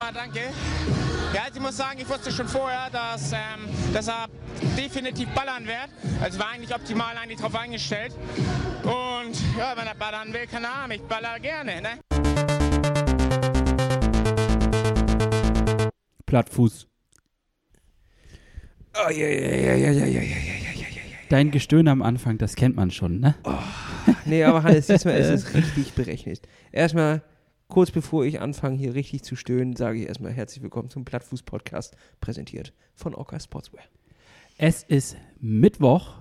Ah, danke. Ja, also ich muss sagen, ich wusste schon vorher, dass, ähm, dass er definitiv ballern wird. Also war eigentlich optimal eigentlich drauf eingestellt. Und ja, wenn er ballern will, keine Ahnung, ich baller gerne. Ne? Plattfuß. Oh, ja, ja, ja, ja, ja, ja, ja, ja, ja. Dein Gestöhne am Anfang, das kennt man schon, ne? Nee, aber Hannes, diesmal ist es richtig berechnet. Erstmal, kurz bevor ich anfange, hier richtig zu stöhnen, sage ich erstmal herzlich willkommen zum Plattfuß-Podcast, präsentiert von Orca Sportswear. Es ist Mittwoch.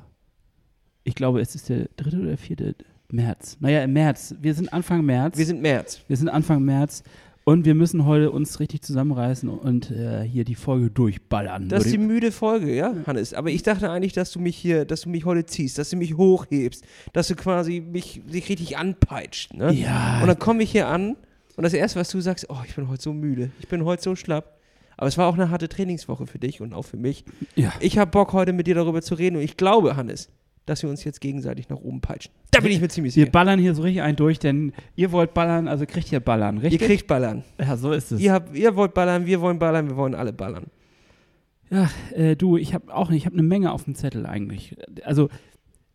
Ich glaube, es ist der dritte oder vierte März. Naja, im März. Wir sind Anfang März. Wir sind März. Wir sind Anfang März. Und wir müssen heute uns richtig zusammenreißen und äh, hier die Folge durchballern. Das ist die müde Folge, ja, Hannes. Aber ich dachte eigentlich, dass du mich hier, dass du mich heute ziehst, dass du mich hochhebst, dass du quasi mich, dich richtig anpeitscht, ne? ja, Und dann komme ich hier an und das Erste, was du sagst, oh, ich bin heute so müde, ich bin heute so schlapp. Aber es war auch eine harte Trainingswoche für dich und auch für mich. ja. Ich habe Bock, heute mit dir darüber zu reden und ich glaube, Hannes, dass wir uns jetzt gegenseitig nach oben peitschen. Da bin ich mir ziemlich Wir sicher. ballern hier so richtig ein durch, denn ihr wollt ballern, also kriegt ihr ballern, Ihr richtig? kriegt ballern. ja, so ist es. Ihr, habt, ihr wollt ballern, wir wollen ballern, wir wollen alle ballern. Ja, äh, du, ich habe auch nicht, ich habe eine Menge auf dem Zettel eigentlich. Also,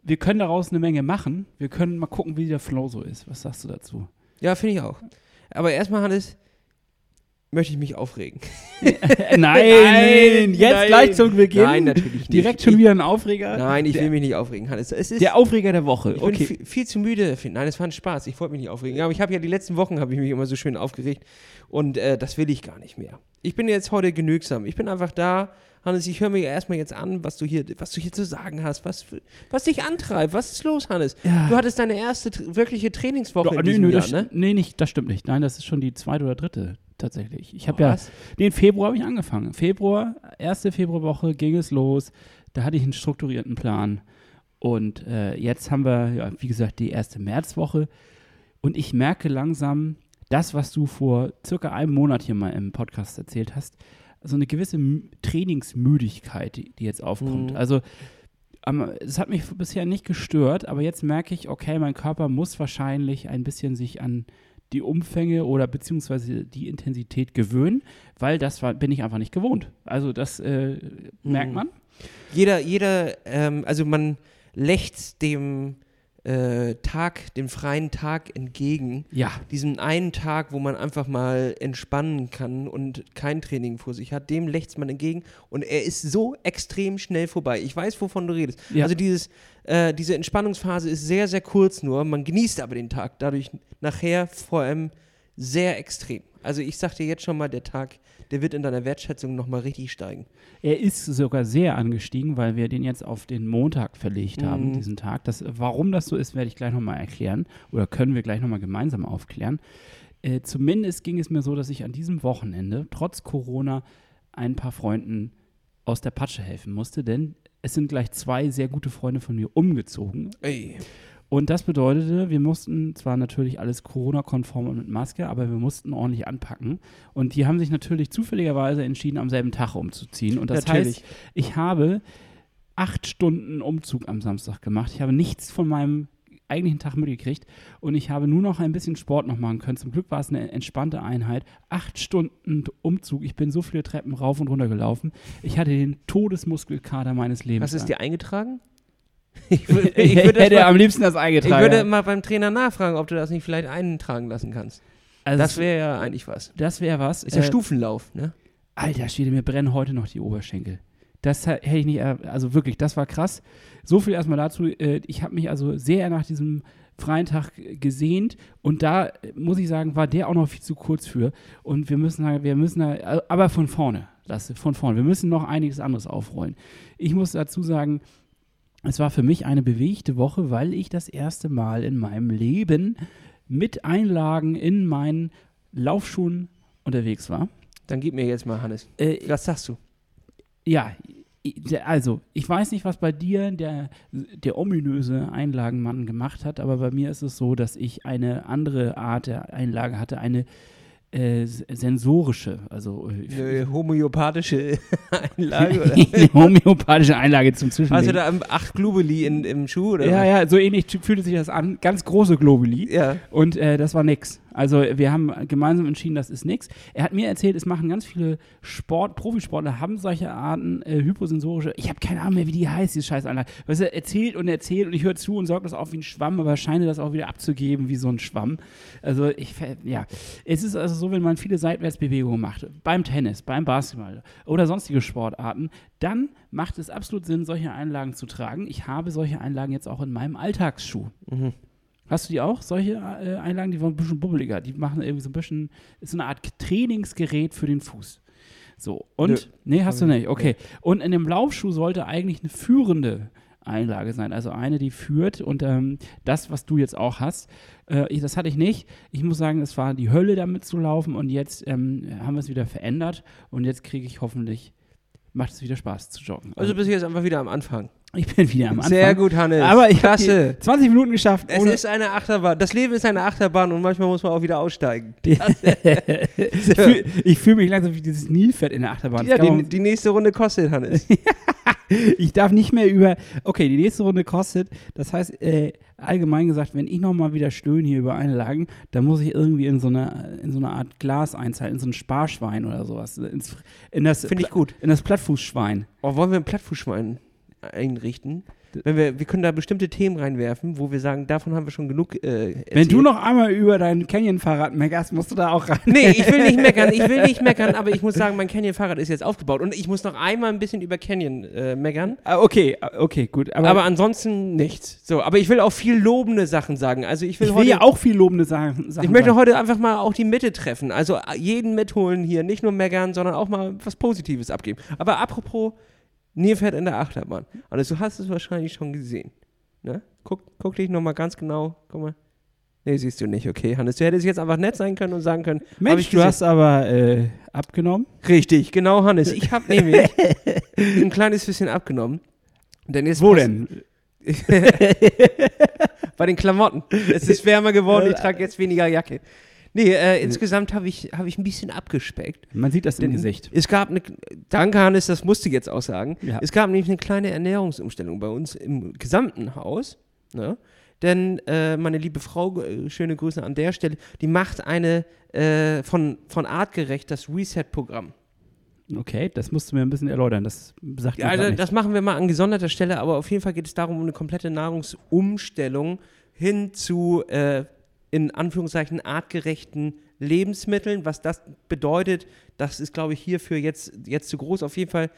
wir können daraus eine Menge machen. Wir können mal gucken, wie der Flow so ist. Was sagst du dazu? Ja, finde ich auch. Aber erstmal, Hannes, möchte ich mich aufregen. nein, jetzt nein. gleich zum Beginn. Nein, natürlich nicht. Direkt schon wieder ein Aufreger. Nein, ich der, will mich nicht aufregen, Hannes. Es ist, Der Aufreger der Woche. ich bin Okay. viel, viel zu müde. dafür. Nein, es war ein Spaß. Ich wollte mich nicht aufregen. Aber ich habe ja die letzten Wochen habe ich mich immer so schön aufgeregt und äh, das will ich gar nicht mehr. Ich bin jetzt heute genügsam. Ich bin einfach da. Hannes, ich höre mir erstmal jetzt an, was du hier, was du hier zu sagen hast, was, was dich antreibt. Was ist los, Hannes? Ja. Du hattest deine erste wirkliche Trainingswoche Doch, in nee, diesem nee, Jahr, das, ne? nee, nicht, das stimmt nicht. Nein, das ist schon die zweite oder dritte tatsächlich. Ich habe ja, Was? nee, im Februar habe ich angefangen. Februar, erste Februarwoche ging es los. Da hatte ich einen strukturierten Plan. Und äh, jetzt haben wir, ja, wie gesagt, die erste Märzwoche. Und ich merke langsam, das, was du vor circa einem Monat hier mal im Podcast erzählt hast, so eine gewisse Trainingsmüdigkeit, die, die jetzt aufkommt. Mhm. Also es hat mich bisher nicht gestört, aber jetzt merke ich, okay, mein Körper muss wahrscheinlich ein bisschen sich an die Umfänge oder beziehungsweise die Intensität gewöhnen, weil das war, bin ich einfach nicht gewohnt. Also das äh, merkt Mhm. man. Jeder, jeder, ähm, also man lächzt dem äh, Tag, dem freien Tag entgegen. Ja, Diesen einen Tag, wo man einfach mal entspannen kann und kein Training vor sich hat, dem lächzt man entgegen und er ist so extrem schnell vorbei. Ich weiß, wovon du redest. Ja. Also dieses, äh, diese Entspannungsphase ist sehr, sehr kurz nur. Man genießt aber den Tag dadurch nachher vor allem sehr extrem. Also ich sag dir jetzt schon mal, der Tag, der wird in deiner Wertschätzung nochmal richtig steigen. er ist sogar sehr angestiegen, weil wir den jetzt auf den Montag verlegt haben, Mhm. diesen Tag. Das, warum das so ist, werde ich gleich nochmal erklären oder können wir gleich nochmal gemeinsam aufklären. Äh, zumindest ging es mir so, dass ich an diesem Wochenende, trotz Corona, ein paar Freunden aus der Patsche helfen musste, denn es sind gleich zwei sehr gute Freunde von mir umgezogen. Ey. Und das bedeutete, wir mussten zwar natürlich alles Corona-konform und mit Maske, aber wir mussten ordentlich anpacken. Und die haben sich natürlich zufälligerweise entschieden, am selben Tag umzuziehen. Und das Natürlich. heißt, ich habe acht Stunden Umzug am Samstag gemacht. Ich habe nichts von meinem eigentlichen Tag mitgekriegt und ich habe nur noch ein bisschen Sport noch machen können. Zum Glück war es eine entspannte Einheit. Acht Stunden Umzug. Ich bin so viele Treppen rauf und runter gelaufen. Ich hatte den Todesmuskelkater meines Lebens. Hast du es lang. dir eingetragen? Ich, würd- ich, ich würde das hätte mal- am liebsten das ich eingetragen. würde mal beim Trainer nachfragen, ob du das nicht vielleicht eintragen lassen kannst. also Das wäre ja eigentlich was. das wäre was. Ist ja Äh, Stufenlauf, ne? Alter Schwede, mir brennen heute noch die Oberschenkel. Das hätte ich nicht, also wirklich, das war krass. So viel erstmal dazu. äh, Ich habe mich also sehr nach diesem freien Tag gesehnt und da äh, muss ich sagen, war der auch noch viel zu kurz für. Und wir müssen, da- wir müssen, da- aber von vorne, Lasse, von vorne. Wir müssen noch einiges anderes aufrollen. Ich muss dazu sagen, es war für mich eine bewegte Woche, weil ich das erste Mal in meinem Leben mit Einlagen in meinen Laufschuhen unterwegs war. Dann gib mir jetzt mal, Hannes. Äh, Was sagst du? ja, also, ich weiß nicht, was bei dir der, der ominöse Einlagenmann gemacht hat, aber bei mir ist es so, dass ich eine andere Art der Einlage hatte, eine äh, sensorische, also äh, Eine homöopathische Einlage? Oder? eine homöopathische Einlage zum Zwischenlegen. Hast du da acht Globuli in, im Schuh? Oder ja, ja, so ähnlich fühlte sich das an. Ganz große Globuli. ja. Und äh, das war nix. Also wir haben gemeinsam entschieden, das ist nichts. Er hat mir erzählt, es machen ganz viele Sport, Profisportler haben solche Arten, äh, hyposensorische, ich habe keine Ahnung mehr, wie die heißt, diese Scheißanlage. Weißt du, er erzählt und erzählt und ich höre zu und sorge das auf wie ein Schwamm, aber scheine das auch wieder abzugeben wie so ein Schwamm. Also ich, ja, es ist also so, wenn man viele Seitwärtsbewegungen macht, beim Tennis, beim Basketball oder sonstige Sportarten, dann macht es absolut Sinn, solche Einlagen zu tragen. Ich habe solche Einlagen jetzt auch in meinem Alltagsschuh. Mhm. Hast du die auch, solche äh, Einlagen? Die waren ein bisschen bubbeliger. Die machen irgendwie so ein bisschen, ist so eine Art Trainingsgerät für den Fuß. So, und, Nö. nee, hast du nicht, okay. Und in dem Laufschuh sollte eigentlich eine führende Einlage sein, also eine, die führt und ähm, das, was du jetzt auch hast, äh, ich, das hatte ich nicht. Ich muss sagen, es war die Hölle, damit zu laufen und jetzt ähm, haben wir es wieder verändert und jetzt kriege ich hoffentlich, macht es wieder Spaß zu joggen. Also bist du jetzt einfach wieder am Anfang. Ich bin wieder am Anfang. Sehr gut, Hannes. Aber ich habe Klasse. 20 Minuten geschafft. Es ist eine Achterbahn. Das Leben ist eine Achterbahn und manchmal muss man auch wieder aussteigen. ich fühle fühl mich langsam wie dieses Nilpferd in der Achterbahn. Ja, die, die nächste Runde kostet, Hannes. ich darf nicht mehr über. Okay, die nächste Runde kostet. Das heißt, äh, allgemein gesagt, wenn ich nochmal wieder stöhne hier über Einlagen, dann muss ich irgendwie in so eine, in so eine Art Glas einzahlen, in so ein Sparschwein oder sowas. Ins, in das, Finde ich gut. In das Plattfußschwein. Oh, wollen wir ein Plattfußschwein einrichten? Wenn wir, wir können da bestimmte Themen reinwerfen, wo wir sagen, davon haben wir schon genug äh, erzählt. Wenn du noch einmal über dein Canyon-Fahrrad meckerst, musst du da auch rein. Nee, ich will nicht meckern, ich will nicht meckern, aber ich muss sagen, mein Canyon-Fahrrad ist jetzt aufgebaut und ich muss noch einmal ein bisschen über Canyon äh, meckern. Ah, okay, ah, okay, gut. Aber, Aber, ansonsten nichts. So, aber ich will auch viel lobende Sachen sagen. Also ich will, ich will heute, ja auch viel lobende Sachen. Sachen ich möchte sagen. heute einfach mal auch die Mitte treffen. Also äh, jeden mitholen hier, nicht nur meckern, sondern auch mal was Positives abgeben. Aber apropos Nilpferd in der Achterbahn. Also du hast es wahrscheinlich schon gesehen. Ne? Guck, guck dich nochmal ganz genau. Guck mal. Nee, siehst du nicht, okay, Hannes. Du hättest jetzt einfach nett sein können und sagen können, Mensch, du hast aber äh, abgenommen. Richtig, genau, Hannes. Ich habe nämlich ein kleines bisschen abgenommen. Denn jetzt Wo denn? Bei den Klamotten. Es ist wärmer geworden, ich trage jetzt weniger Jacke. Nee, äh, insgesamt habe ich, hab ich ein bisschen abgespeckt. Man sieht das im Denn Gesicht. Es gab eine, danke Hannes, das musste ich jetzt auch sagen. Ja. Es gab nämlich eine kleine Ernährungsumstellung bei uns im gesamten Haus. Ne? Denn äh, meine liebe Frau, äh, schöne Grüße an der Stelle, die macht eine äh, von, von Artgerecht das Reset-Programm. Okay, das musst du mir ein bisschen erläutern. Das sagt Ja, also, das machen wir mal an gesonderter Stelle, aber auf jeden Fall geht es darum, um eine komplette Nahrungsumstellung hin zu, äh, in Anführungszeichen, artgerechten Lebensmitteln. Was das bedeutet, das ist, glaube ich, hierfür jetzt, jetzt zu groß. Auf jeden Fall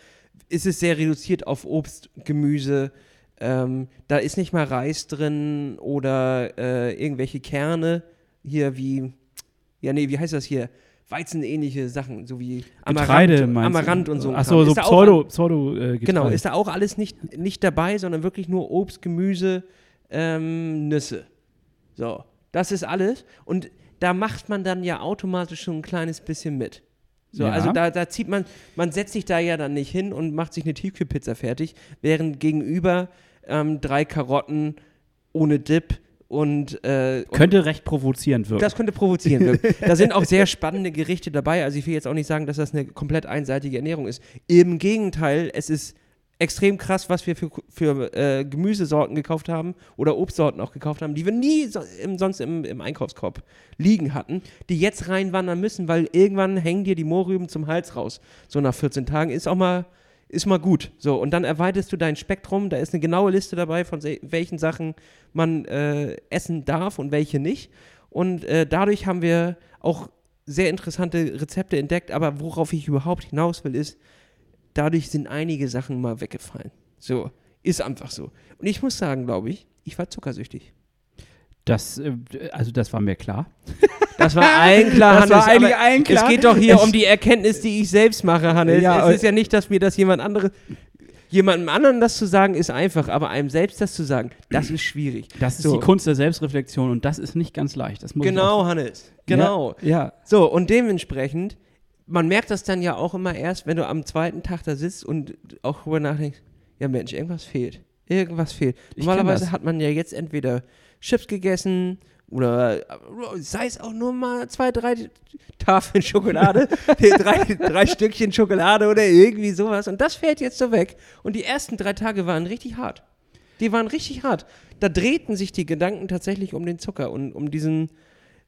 ist es sehr reduziert auf Obst, Gemüse. Ähm, da ist nicht mal Reis drin oder äh, irgendwelche Kerne hier wie, ja, nee, wie heißt das hier? Weizenähnliche Sachen, so wie Getreide Amaranth, du? Amaranth und so. Achso, so auch Pseudo, Pseudo äh, Genau, ist da auch alles nicht, nicht dabei, sondern wirklich nur Obst, Gemüse, ähm, Nüsse. So, das ist alles. Und da macht man dann ja automatisch schon ein kleines bisschen mit. So, Ja. also da, da zieht man, man setzt sich da ja dann nicht hin und macht sich eine Tiefkühlpizza fertig, während gegenüber ähm, drei Karotten ohne Dip und, äh, und Könnte recht provozierend wirken. das könnte provozieren wirken. da sind auch sehr spannende Gerichte dabei. Also ich will jetzt auch nicht sagen, dass das eine komplett einseitige Ernährung ist. Im Gegenteil, es ist extrem krass, was wir für, für äh, Gemüsesorten gekauft haben oder Obstsorten auch gekauft haben, die wir nie so, im, sonst im, im Einkaufskorb liegen hatten, die jetzt reinwandern müssen, weil irgendwann hängen dir die Mohrrüben zum Hals raus. So nach 14 Tagen ist auch mal ist mal gut. So, und dann erweiterst du dein Spektrum. Da ist eine genaue Liste dabei, von welchen Sachen man äh, essen darf und welche nicht. Und äh, dadurch haben wir auch sehr interessante Rezepte entdeckt. Aber worauf ich überhaupt hinaus will, ist, dadurch sind einige Sachen mal weggefallen. So, ist einfach so. Und ich muss sagen, glaube ich, ich war zuckersüchtig. Das, äh, also das war mir klar. Das war allen klar, Das war eigentlich allen klar. Es geht doch hier Es- um die Erkenntnis, die ich selbst mache, Hannes. Ja, es ist ja nicht, dass mir das jemand anderes. Jemandem anderen das zu sagen, ist einfach, aber einem selbst das zu sagen, das ist schwierig. Das ist So. die Kunst der Selbstreflexion und das ist nicht ganz leicht. Ich Genau, Hannes. Genau. Ja, ja. So, und dementsprechend, man merkt das dann ja auch immer erst, wenn du am zweiten Tag da sitzt und auch darüber nachdenkst, ja Mensch, irgendwas fehlt. Irgendwas fehlt. Ich Normalerweise hat man ja jetzt entweder Chips gegessen oder sei es auch nur mal zwei, drei Tafeln Schokolade, drei, drei Stückchen Schokolade oder irgendwie sowas. Und das fällt jetzt so weg. Und die ersten drei Tage waren richtig hart. Die waren richtig hart. Da drehten sich die Gedanken tatsächlich um den Zucker und um diesen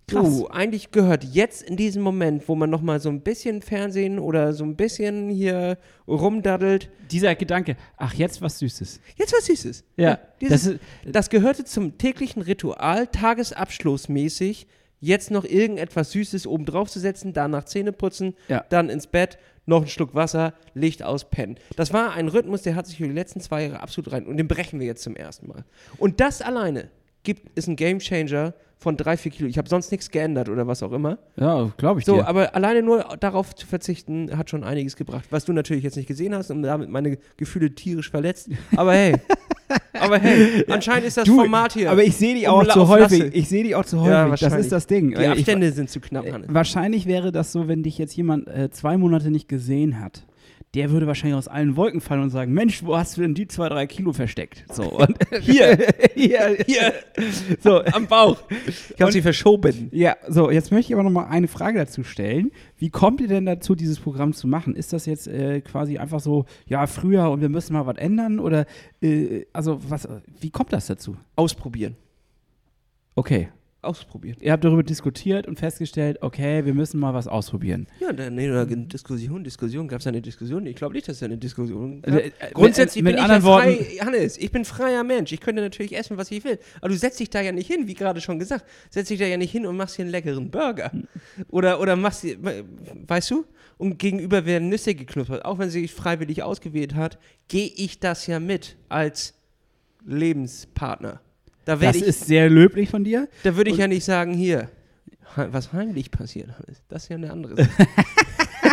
Du, eigentlich gehört jetzt in diesem Moment, wo man nochmal so ein bisschen Fernsehen oder so ein bisschen hier rumdaddelt, Dieser Gedanke, ach, jetzt was Süßes. jetzt was Süßes. Ja, dieses, das ist- das gehörte zum täglichen Ritual, tagesabschlussmäßig, jetzt noch irgendetwas Süßes oben drauf zu setzen, danach Zähne putzen, Ja. dann ins Bett, noch ein Schluck Wasser, Licht aus, pennen. Das war ein Rhythmus, der hat sich über die letzten zwei Jahre absolut rein und den brechen wir jetzt zum ersten Mal. Und das alleine gibt, ist ein Gamechanger von drei, vier Kilo. Ich habe sonst nichts geändert oder was auch immer. Ja, glaube ich So, dir. aber alleine nur darauf zu verzichten, hat schon einiges gebracht. Was du natürlich jetzt nicht gesehen hast und damit meine Gefühle tierisch verletzt. Aber hey, aber hey, anscheinend ist das Du, Format hier. aber ich sehe die auch zu häufig. Lasse. Ich sehe die auch zu Ja, häufig. das wahrscheinlich. ist das Ding. die Weil ich- Abstände sind zu knapp, Hannes. Wahrscheinlich wäre das so, wenn dich jetzt jemand äh, zwei Monate nicht gesehen hat. Der würde wahrscheinlich aus allen Wolken fallen und sagen: Mensch, wo hast du denn die zwei, drei Kilo versteckt? So, und hier, hier, hier. So, Am Bauch. Ich habe sie verschoben. Ja, so, jetzt möchte ich aber noch mal eine Frage dazu stellen. Wie kommt ihr denn dazu, dieses Programm zu machen? Ist das jetzt äh, quasi einfach so, ja, früher und wir müssen mal was ändern? Oder, äh, also, was, wie kommt das dazu? Ausprobieren. Okay. Ausprobieren. Ihr habt darüber diskutiert und festgestellt, okay, wir müssen mal was ausprobieren. Ja, dann nee, oder Diskussion, Diskussion. Gab es eine Diskussion? Ich glaube nicht, dass es eine Diskussion gab. Äh, äh, Grundsätzlich mit- bin mit ich ja anderen frei, Worten- Hannes, ich bin freier Mensch. Ich könnte natürlich essen, was ich will. Aber du setzt dich da ja nicht hin, wie gerade schon gesagt. Setzt dich da ja nicht hin und machst hier einen leckeren Burger. Oder, oder machst, weißt du? Und gegenüber werden Nüsse geknuspert. Auch wenn sie sich freiwillig ausgewählt hat, gehe ich das ja mit als Lebenspartner. Da Das ich, ist sehr löblich von dir. da würde ich ja nicht sagen, hier, was heimlich passiert, Hannes. Das ist ja eine andere Sache.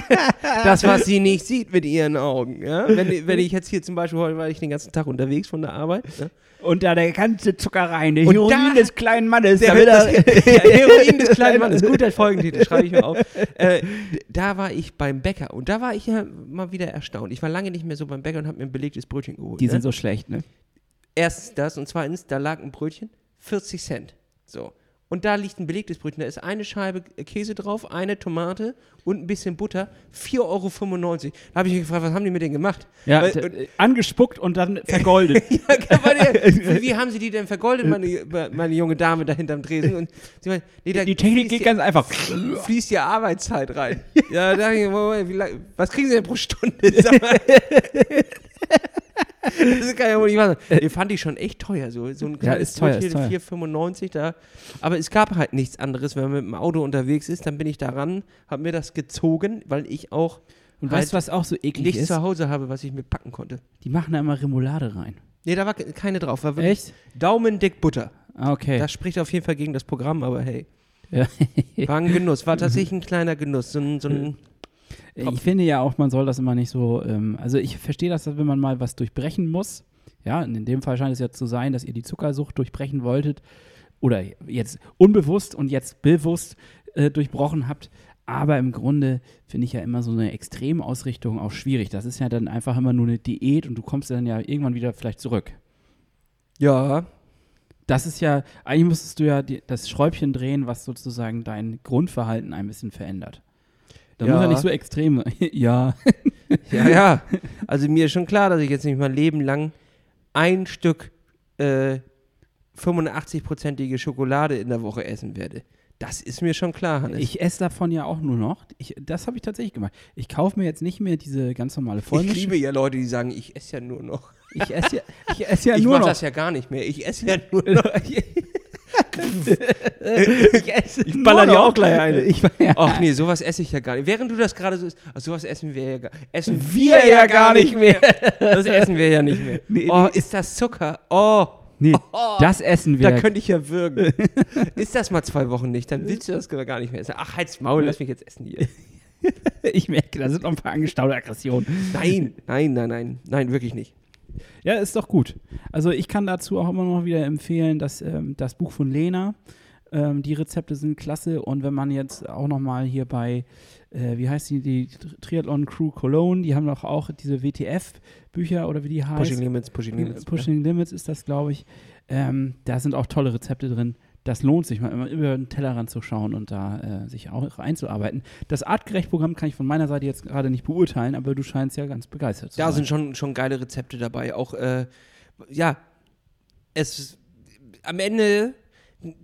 das, was sie nicht sieht mit ihren Augen. Ja? Wenn, wenn ich jetzt hier zum Beispiel, heute war ich den ganzen Tag unterwegs von der Arbeit. Ja? Und da der ganze Zucker rein, der Und Heroin da- des kleinen Mannes. Der, das, ja, Heroin des kleinen Mannes. Guter Folgentitel, schreibe ich mir auf. Äh, da war ich beim Bäcker und da war ich ja mal wieder erstaunt. Ich war lange nicht mehr so beim Bäcker und habe mir ein belegtes Brötchen geholt. Die ne? sind so schlecht, ne? Erstens das und zweitens, da lag ein Brötchen, 40 Cent. So. Und da liegt ein belegtes Brötchen. Da ist eine Scheibe Käse drauf, eine Tomate und ein bisschen Butter. 4,95 Euro. Da habe ich mich gefragt, was haben die mit denen gemacht? Ja, Weil- d- angespuckt und dann vergoldet. Ja, man ja- wie, haben sie die denn vergoldet, meine, meine junge Dame da hinterm Tresen? Und sie meint, nee, Die Technik geht ja- ganz einfach. fließt ja Arbeitszeit rein. ja, da ich, was kriegen sie denn pro Stunde? Das kann ja wohl nicht wahr sein. Den fand ich schon echt teuer. So, so ein kleines teuer, ist Brötchen, teuer. 4,95 da. Aber es gab halt nichts anderes. Wenn man mit dem Auto unterwegs ist, dann bin ich daran, habe mir das gezogen, weil ich auch Und halt weißt du, was auch so eklig nichts ist? zu Hause habe, was ich mir packen konnte. Die machen da immer Remoulade rein. Nee, da war ke- keine drauf. War Echt? Daumendick Butter. Ah, okay. Das spricht auf jeden Fall gegen das Programm, aber hey. Ja. War ein Genuss, war tatsächlich ein kleiner Genuss. So ein, so ein Ich finde ja auch, man soll das immer nicht so, ähm, also ich verstehe das, wenn man mal was durchbrechen muss. Ja, und in dem Fall scheint es ja zu sein, dass ihr die Zuckersucht durchbrechen wolltet oder jetzt unbewusst und jetzt bewusst äh, durchbrochen habt. Aber im Grunde finde ich ja immer so eine Extremausrichtung auch schwierig. Das ist ja dann einfach immer nur eine Diät und du kommst dann ja irgendwann wieder vielleicht zurück. ja, Das ist ja, eigentlich müsstest du ja die, das Schräubchen drehen, was sozusagen dein Grundverhalten ein bisschen verändert. Da muss Ja. ja nicht so extrem ja. Ja, ja. Also mir ist schon klar, dass ich jetzt nicht mein Leben lang ein Stück äh, 85-prozentige Schokolade in der Woche essen werde. Das ist mir schon klar, Hannes. Ich esse davon ja auch nur noch. Ich, das habe ich tatsächlich gemacht. Ich kaufe mir jetzt nicht mehr diese ganz normale Ich Vollmischung. liebe ja Leute, die sagen, ich esse ja nur noch. Ich esse ja, ich esse ja ich nur mache noch. das ja gar nicht mehr. Ich esse ja nur noch. ich esse Ich baller dir auch gleich eine. Ich, ja. Ach nee, sowas esse ich ja gar nicht. Während du das gerade so isst, ach, sowas essen wir ja gar Essen wir ja gar nicht mehr. Das essen wir ja nicht mehr. Nee, Oh, nee. ist das Zucker? Oh, Nee, Oh. das essen wir. da könnte ich ja würgen. ist das mal zwei Wochen nicht, dann willst du das gar nicht mehr essen. Ach, halt's Maul, lass mich jetzt essen hier. ich merke, da sind noch ein paar angestaute Aggressionen. Nein, nein, nein, nein, nein, wirklich nicht. Ja, ist doch gut. Also ich kann dazu auch immer noch wieder empfehlen, dass ähm, das Buch von Lena, ähm, die Rezepte sind klasse und wenn man jetzt auch noch mal hier bei, äh, wie heißt die, die Triathlon Crew Cologne, die haben doch auch diese WTF-Bücher oder wie die heißen. Pushing Limits, Pushing Limits. Pushing Limits ist das, glaube ich. Ähm, da sind auch tolle Rezepte drin. Das lohnt sich mal immer über den Tellerrand zu schauen und da äh, sich auch einzuarbeiten. Das Artgerecht-Programm kann ich von meiner Seite jetzt gerade nicht beurteilen, aber du scheinst ja ganz begeistert zu Da sein. sind schon, schon geile Rezepte dabei. Auch, äh, ja, es am Ende,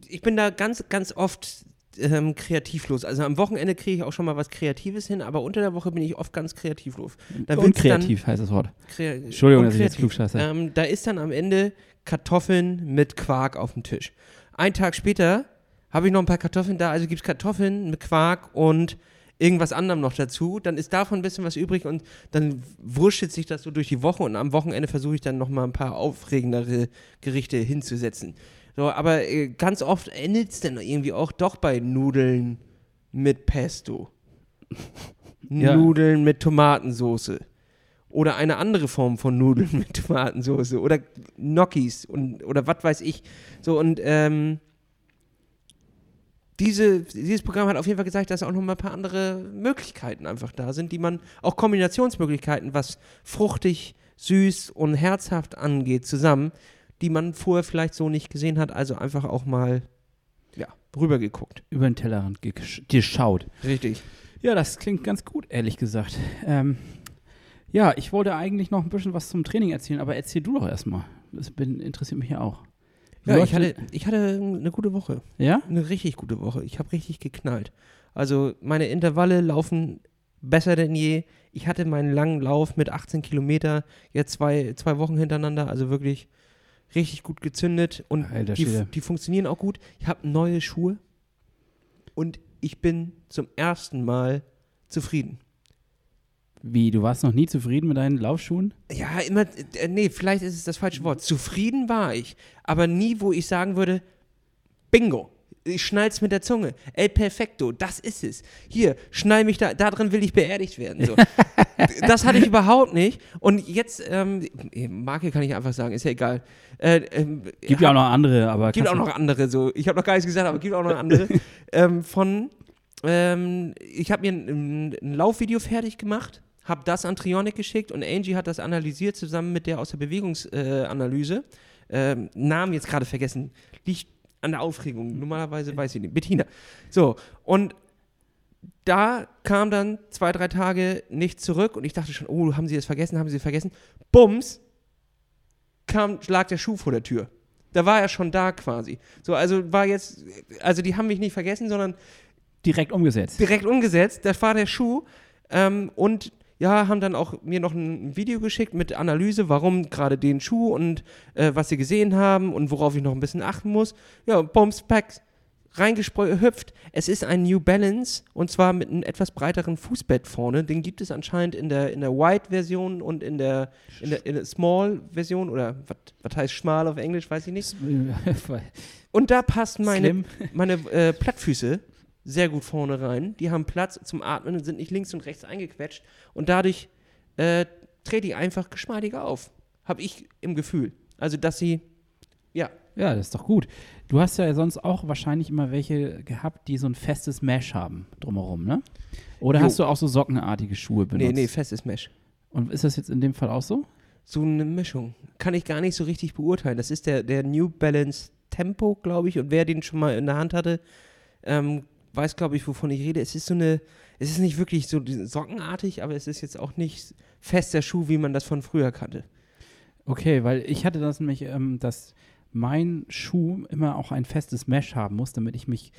ich bin da ganz, ganz oft ähm, kreativlos. Also am Wochenende kriege ich auch schon mal was Kreatives hin, aber unter der Woche bin ich oft ganz kreativlos. Da Unkreativ heißt das Wort. Dann, krea Entschuldigung, dass ich jetzt klugscheiße. Ähm, da ist dann am Ende Kartoffeln mit Quark auf dem Tisch. Ein Tag später habe ich noch ein paar Kartoffeln da, also gibt es Kartoffeln mit Quark und irgendwas anderem noch dazu. Dann ist davon ein bisschen was übrig und dann wurschtelt sich das so durch die Woche und am Wochenende versuche ich dann noch mal ein paar aufregendere Gerichte hinzusetzen. So, aber äh, ganz oft endet es dann irgendwie auch doch bei Nudeln mit Pesto. Ja. Nudeln mit Tomatensoße. Oder eine andere Form von Nudeln mit Tomatensoße. Oder Gnocchis und, oder was weiß ich. So, und ähm, diese, dieses Programm hat auf jeden Fall gezeigt, dass auch noch mal ein paar andere Möglichkeiten einfach da sind, die man, auch Kombinationsmöglichkeiten, was fruchtig, süß und herzhaft angeht, zusammen, die man vorher vielleicht so nicht gesehen hat. Also einfach auch mal, ja, rübergeguckt. Über den Tellerrand gesch- geschaut. Richtig. Ja, das klingt ganz gut, ehrlich gesagt. Ähm, ja, ich wollte eigentlich noch ein bisschen was zum Training erzählen, aber erzähl du doch erstmal. Das bin, interessiert mich ja auch. Wie Ja, ich hatte, ich hatte eine gute Woche. Ja? Eine richtig gute Woche. Ich habe richtig geknallt. Also meine Intervalle laufen besser denn je. Ich hatte meinen langen Lauf mit 18 Kilometer jetzt zwei, zwei Wochen hintereinander, also wirklich richtig gut gezündet und Alter die, die funktionieren auch gut. Ich habe neue Schuhe und ich bin zum ersten Mal zufrieden. Wie, du warst noch nie zufrieden mit deinen Laufschuhen? Ja, immer, äh, nee, vielleicht ist es das falsche Wort. Zufrieden war ich, aber nie, wo ich sagen würde, Bingo, ich schnall's mit der Zunge. El Perfecto, das ist es. Hier, schnall mich da, da drin will ich beerdigt werden. So. das hatte ich überhaupt nicht. Und jetzt, ähm, Marke kann ich einfach sagen, ist ja egal. Äh, ähm, Gibt ja auch noch andere, aber. Gibt auch noch andere, so. Ich habe noch gar nichts gesagt, aber gibt auch noch andere. ähm, von, ähm, ich habe mir ein, ein Laufvideo fertig gemacht, habe das an Trionic geschickt und Angie hat das analysiert zusammen mit der aus der Bewegungsanalyse. Äh, ähm, Namen jetzt gerade vergessen. Liegt an der Aufregung. Normalerweise weiß ich nicht. Bettina. So, und da kam dann zwei, drei Tage nicht zurück und ich dachte schon, oh, haben sie es vergessen, haben sie es vergessen. Bums, kam, lag der Schuh vor der Tür. Da war er schon da quasi. So, also war jetzt, also die haben mich nicht vergessen, sondern direkt umgesetzt. direkt umgesetzt. Das war der Schuh. Ähm, und ja, haben dann auch mir noch ein Video geschickt mit Analyse, warum gerade den Schuh und äh, was sie gesehen haben und worauf ich noch ein bisschen achten muss. Ja, Bums, Packs, reingehüpft. Es ist ein New Balance und zwar mit einem etwas breiteren Fußbett vorne. Den gibt es anscheinend in der, in der White-Version und in der, in der, der Small-Version oder was heißt schmal auf Englisch, weiß ich nicht. Und da passt meine, Slim. meine äh, Plattfüße sehr gut vorne rein. Die haben Platz zum Atmen und sind nicht links und rechts eingequetscht. Und dadurch äh, trete ich einfach geschmeidiger auf. Habe ich im Gefühl. Also, dass sie, ja, Ja, das ist doch gut. Du hast ja sonst auch wahrscheinlich immer welche gehabt, die so ein festes Mesh haben drumherum, ne? Oder Jo. hast du auch so sockenartige Schuhe benutzt? nee, nee, festes Mesh. Und ist das jetzt in dem Fall auch so? So eine Mischung. Kann ich gar nicht so richtig beurteilen. Das ist der, der New Balance Tempo, glaube ich. Und wer den schon mal in der Hand hatte, ähm, weiß, glaube ich, wovon ich rede. Es ist so eine, es ist nicht wirklich so sockenartig, aber es ist jetzt auch nicht fester Schuh, wie man das von früher kannte. Okay, weil ich hatte das nämlich, ähm, dass mein Schuh immer auch ein festes Mesh haben muss, damit ich mich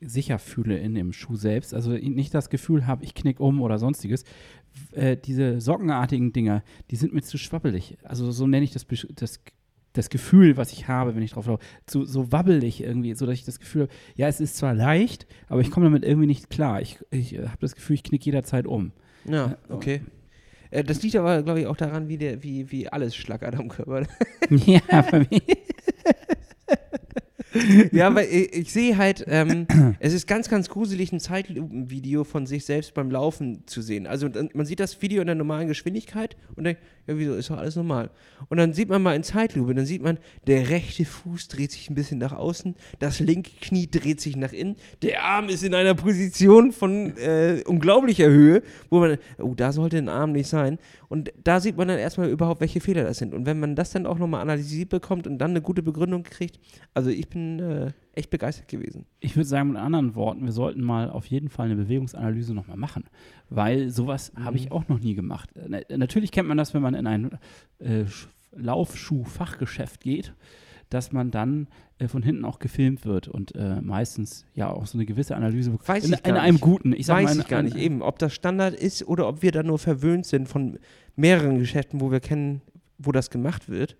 sicher fühle in dem Schuh selbst. Also nicht das Gefühl habe, ich knick um oder sonstiges. Äh, diese sockenartigen Dinger, die sind mir zu schwabbelig. Also so nenne ich das, das, das Gefühl, was ich habe, wenn ich drauf laufe. So, so wabbelig irgendwie, so dass ich das Gefühl habe, ja, es ist zwar leicht, aber ich komme damit irgendwie nicht klar. Ich, ich äh, habe das Gefühl, ich knick jederzeit um. Ja, okay. Äh, das liegt aber, glaube ich, auch daran, wie, der, wie, wie alles schlackert am Körper. ja, bei mir. ja, weil ich, ich sehe halt, ähm, es ist ganz, ganz gruselig, ein Zeitlupenvideo von sich selbst beim Laufen zu sehen. Also man sieht das Video in der normalen Geschwindigkeit und denkt, ja, wieso ist doch alles normal. Und dann sieht man mal in Zeitlupe, dann sieht man, der rechte Fuß dreht sich ein bisschen nach außen, das linke Knie dreht sich nach innen, der Arm ist in einer Position von äh, unglaublicher Höhe, wo man, oh, da sollte ein Arm nicht sein. Und da sieht man dann erstmal überhaupt, welche Fehler das sind. Und wenn man das dann auch nochmal analysiert bekommt und dann eine gute Begründung kriegt, also ich bin äh, echt begeistert gewesen. Ich würde sagen, mit anderen Worten, wir sollten mal auf jeden Fall eine Bewegungsanalyse nochmal machen, weil sowas habe ich auch noch nie gemacht. Äh, na- Natürlich kennt man das, wenn man in ein äh, Sch- Laufschuh-Fachgeschäft geht. dass man dann äh, von hinten auch gefilmt wird und äh, meistens ja auch so eine gewisse Analyse Weiß in, ich gar in einem nicht. guten. Ich Weiß mal, in, ich gar nicht eben, ob das Standard ist oder ob wir da nur verwöhnt sind von mehreren Geschäften, wo wir kennen, wo das gemacht wird.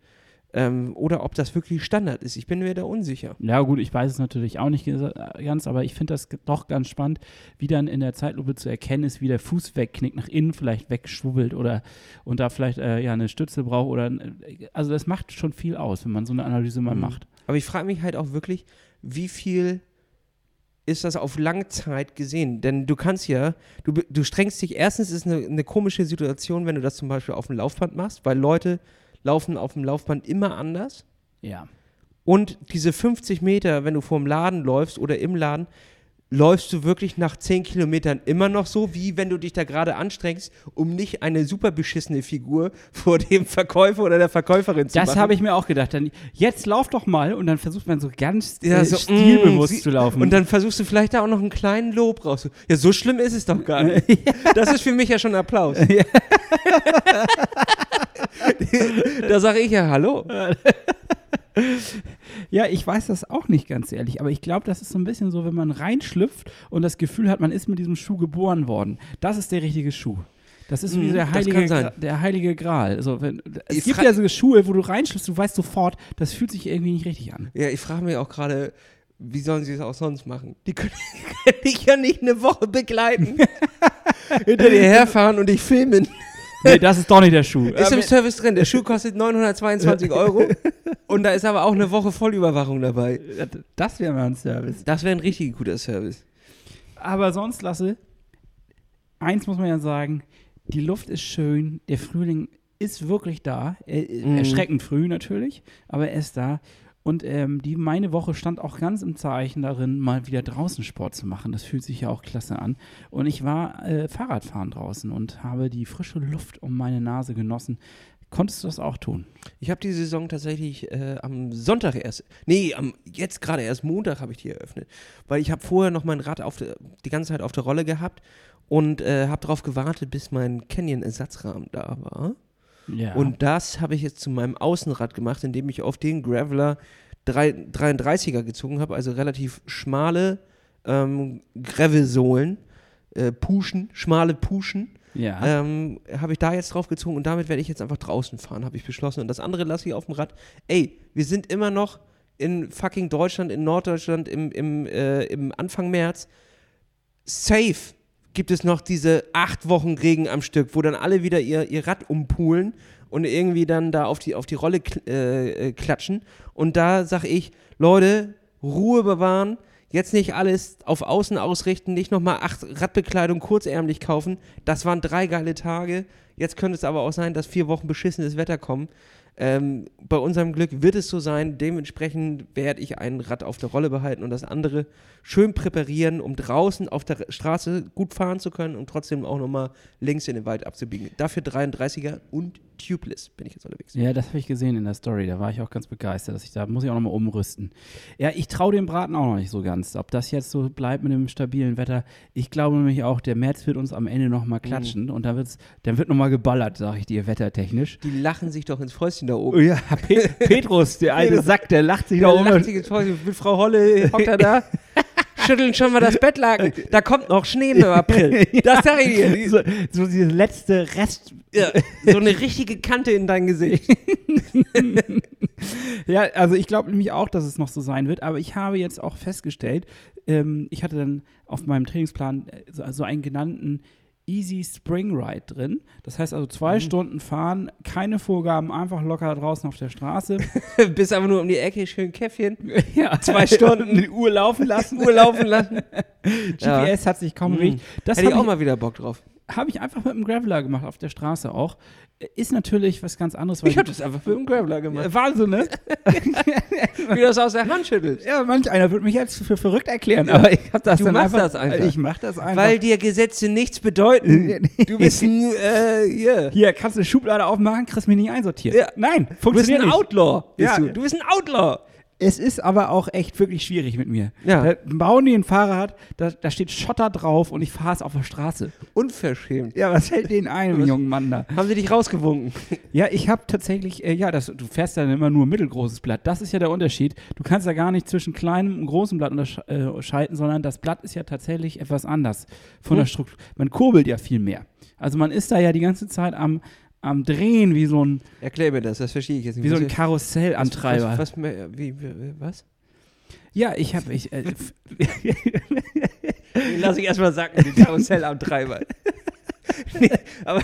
Ähm, oder ob das wirklich Standard ist. Ich bin mir da unsicher. Ja, gut, ich weiß es natürlich auch nicht ganz, aber ich finde das doch ganz spannend, wie dann in der Zeitlupe zu erkennen ist, wie der Fuß wegknickt, nach innen vielleicht wegschwubbelt oder und da vielleicht äh, ja eine Stütze braucht oder ein- also das macht schon viel aus, wenn man so eine Analyse mal Mhm. macht. Aber ich frage mich halt auch wirklich, wie viel ist das auf Langzeit gesehen? Denn du kannst ja, du, du strengst dich, erstens ist eine, eine komische Situation, wenn du das zum Beispiel auf dem Laufband machst, weil Leute laufen auf dem Laufband immer anders. Ja. Und diese 50 Meter, wenn du vorm Laden läufst oder im Laden, läufst du wirklich nach 10 Kilometern immer noch so, wie wenn du dich da gerade anstrengst, um nicht eine super beschissene Figur vor dem Verkäufer oder der Verkäuferin zu machen. Das habe ich mir auch gedacht. Dann, jetzt lauf doch mal und dann versucht man so ganz Ja, äh, so, stilbewusst mm, zu laufen. Und dann versuchst du vielleicht da auch noch einen kleinen Lob raus. Ja, so schlimm ist es doch gar nicht. Das ist für mich ja schon Applaus. da sage ich ja Hallo. Ja, ich weiß das auch nicht ganz ehrlich, aber ich glaube, das ist so ein bisschen so, wenn man reinschlüpft und das Gefühl hat, man ist mit diesem Schuh geboren worden. Das ist der richtige Schuh. Das ist wie Mhm, der heilige, der heilige Gral. Also wenn, es Ich gibt ja so Schuhe, wo du reinschlüpfst, du weißt sofort, das fühlt sich irgendwie nicht richtig an. Ja, ich frage mich auch gerade, wie sollen sie es auch sonst machen? Die können, können dich ja nicht eine Woche begleiten. Hinter dir herfahren und dich filmen. Nee, das ist doch nicht der Schuh. Ist im Service drin. Der Schuh kostet 922 Euro. Und da ist aber auch eine Woche Vollüberwachung dabei. das wäre mal ein Service. Das wäre ein richtig guter Service. Aber sonst, Lasse, eins muss man ja sagen, die Luft ist schön, der Frühling ist wirklich da. Er, Mhm. Erschreckend früh natürlich, aber er ist da. Und ähm, die, meine Woche stand auch ganz im Zeichen darin, mal wieder draußen Sport zu machen. Das fühlt sich ja auch klasse an. Und ich war äh, Fahrradfahren draußen und habe die frische Luft um meine Nase genossen. Konntest du das auch tun? Ich habe die Saison tatsächlich äh, am Sonntag erst, nee, am, jetzt gerade erst Montag habe ich die eröffnet, weil ich habe vorher noch mein Rad auf der, die ganze Zeit auf der Rolle gehabt und äh, habe darauf gewartet, bis mein Canyon-Ersatzrahmen da war. Ja. Und das habe ich jetzt zu meinem Außenrad gemacht, indem ich auf den Graveler 3, 33er gezogen habe, also relativ schmale ähm, Gravelsohlen, äh, Puschen, schmale Puschen ja. ähm, habe ich da jetzt drauf gezogen und damit werde ich jetzt einfach draußen fahren, habe ich beschlossen. Und das andere lasse ich auf dem Rad. Ey, wir sind immer noch in fucking Deutschland, in Norddeutschland im, im, äh, im Anfang März. Safe gibt es noch diese acht Wochen Regen am Stück, wo dann alle wieder ihr, ihr Rad umpulen und irgendwie dann da auf die, auf die Rolle kl äh, äh, klatschen. Und da sage ich, Leute, Ruhe bewahren, jetzt nicht alles auf Außen ausrichten, nicht nochmal acht Radbekleidung kurzärmlich kaufen. Das waren drei geile Tage. Jetzt könnte es aber auch sein, dass vier Wochen beschissenes Wetter kommen. Ähm, bei unserem Glück wird es so sein. Dementsprechend werde ich ein Rad auf der Rolle behalten und das andere schön präparieren, um draußen auf der Straße gut fahren zu können und trotzdem auch nochmal links in den Wald abzubiegen. Dafür 33er und tubeless bin ich jetzt unterwegs. Ja, das habe ich gesehen in der Story. Da war ich auch ganz begeistert, dass ich da muss ich auch nochmal umrüsten. Ja, ich traue dem Braten auch noch nicht so ganz. Ob das jetzt so bleibt mit dem stabilen Wetter. Ich glaube nämlich auch, der März wird uns am Ende nochmal klatschen und dann, wird's, dann wird nochmal geballert, sage ich dir, wettertechnisch. Die lachen sich doch ins Fäustchen da oben. Ja, Pe Petrus, der alte Sack, der lacht sich da Der um. lacht sich ins Fäustchen. Mit Frau Holle hockt er da. Schütteln schon mal das Bettlaken. Da kommt noch Schnee im April. Das sag ich dir. so, so diese letzte Rest. Ja, so eine richtige Kante in dein Gesicht. Ja, also ich glaube nämlich auch, dass es noch so sein wird, aber ich habe jetzt auch festgestellt, ähm, ich hatte dann auf meinem Trainingsplan äh, so, so einen genannten Easy Spring Ride drin. Das heißt also zwei Stunden fahren, keine Vorgaben, einfach locker draußen auf der Straße. Bist aber nur um die Ecke, schön Käffchen. ja, Zwei Stunden. die Uhr laufen lassen. Uhr laufen lassen. Ja. GPS hat sich kaum Mhm. bewegt. Das Hätte ich auch mal wieder Bock drauf. Hab ich einfach mit einem Graveler gemacht, auf der Straße auch. Ist natürlich was ganz anderes. Ich habe das einfach mit dem Graveler gemacht. Wahnsinn, ne? Wie du das aus der Hand schüttelst. Ja, manch einer würde mich jetzt für verrückt erklären, aber ich habe das Du dann machst einfach, das einfach. Ich mach das einfach. Weil dir Gesetze nichts bedeuten. Du bist ein, äh, hier. Hier, kannst du eine Schublade aufmachen, kriegst mich nicht einsortiert. Ja. Nein, Du bist funktioniert ein nicht. Outlaw. Bist Ja. du. du bist ein Outlaw. Es ist aber auch echt wirklich schwierig mit mir. Ja. Da bauen die ein Fahrrad, da, da steht Schotter drauf und ich fahre es auf der Straße. Unverschämt. Ja, was hält den ein, den jungen Mann da? Haben sie dich rausgewunken? Ja, ich habe tatsächlich, äh, ja, das, du fährst dann immer nur mittelgroßes Blatt. Das ist ja der Unterschied. Du kannst ja gar nicht zwischen kleinem und großem Blatt unterscheiden, sondern das Blatt ist ja tatsächlich etwas anders von der Hm. Struktur. Man kurbelt ja viel mehr. Also man ist da ja die ganze Zeit am, am Drehen wie so ein, Erklär mir das, das verstehe ich jetzt nicht. wie so ein Was- Karussellantreiber. Was, was, mehr- wie, was? Ja, ich habe, ich, äh, lasse ich erstmal sacken, den Karussellantreiber. nee, aber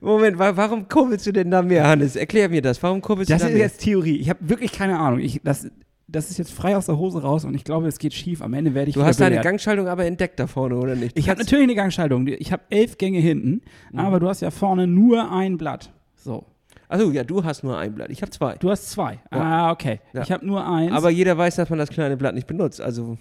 Moment, wa- warum kurbelst du denn da mehr, Hannes? Erklär mir das. Warum kurbelst das du da ist mehr? jetzt Theorie. Ich habe wirklich keine Ahnung. Ich, das, das ist jetzt frei aus der Hose raus und ich glaube, es geht schief. Am Ende werde ich du hast deine. Gangschaltung aber entdeckt da vorne, oder nicht? Ich habe natürlich eine Gangschaltung. Ich habe elf Gänge hinten, Mhm. aber du hast ja vorne nur ein Blatt. So. Achso, ja, du hast nur ein Blatt. Ich habe zwei. Du hast zwei. Ja. Ah, okay. Ja. Ich habe nur eins. Aber jeder weiß, dass man das kleine Blatt nicht benutzt. Also,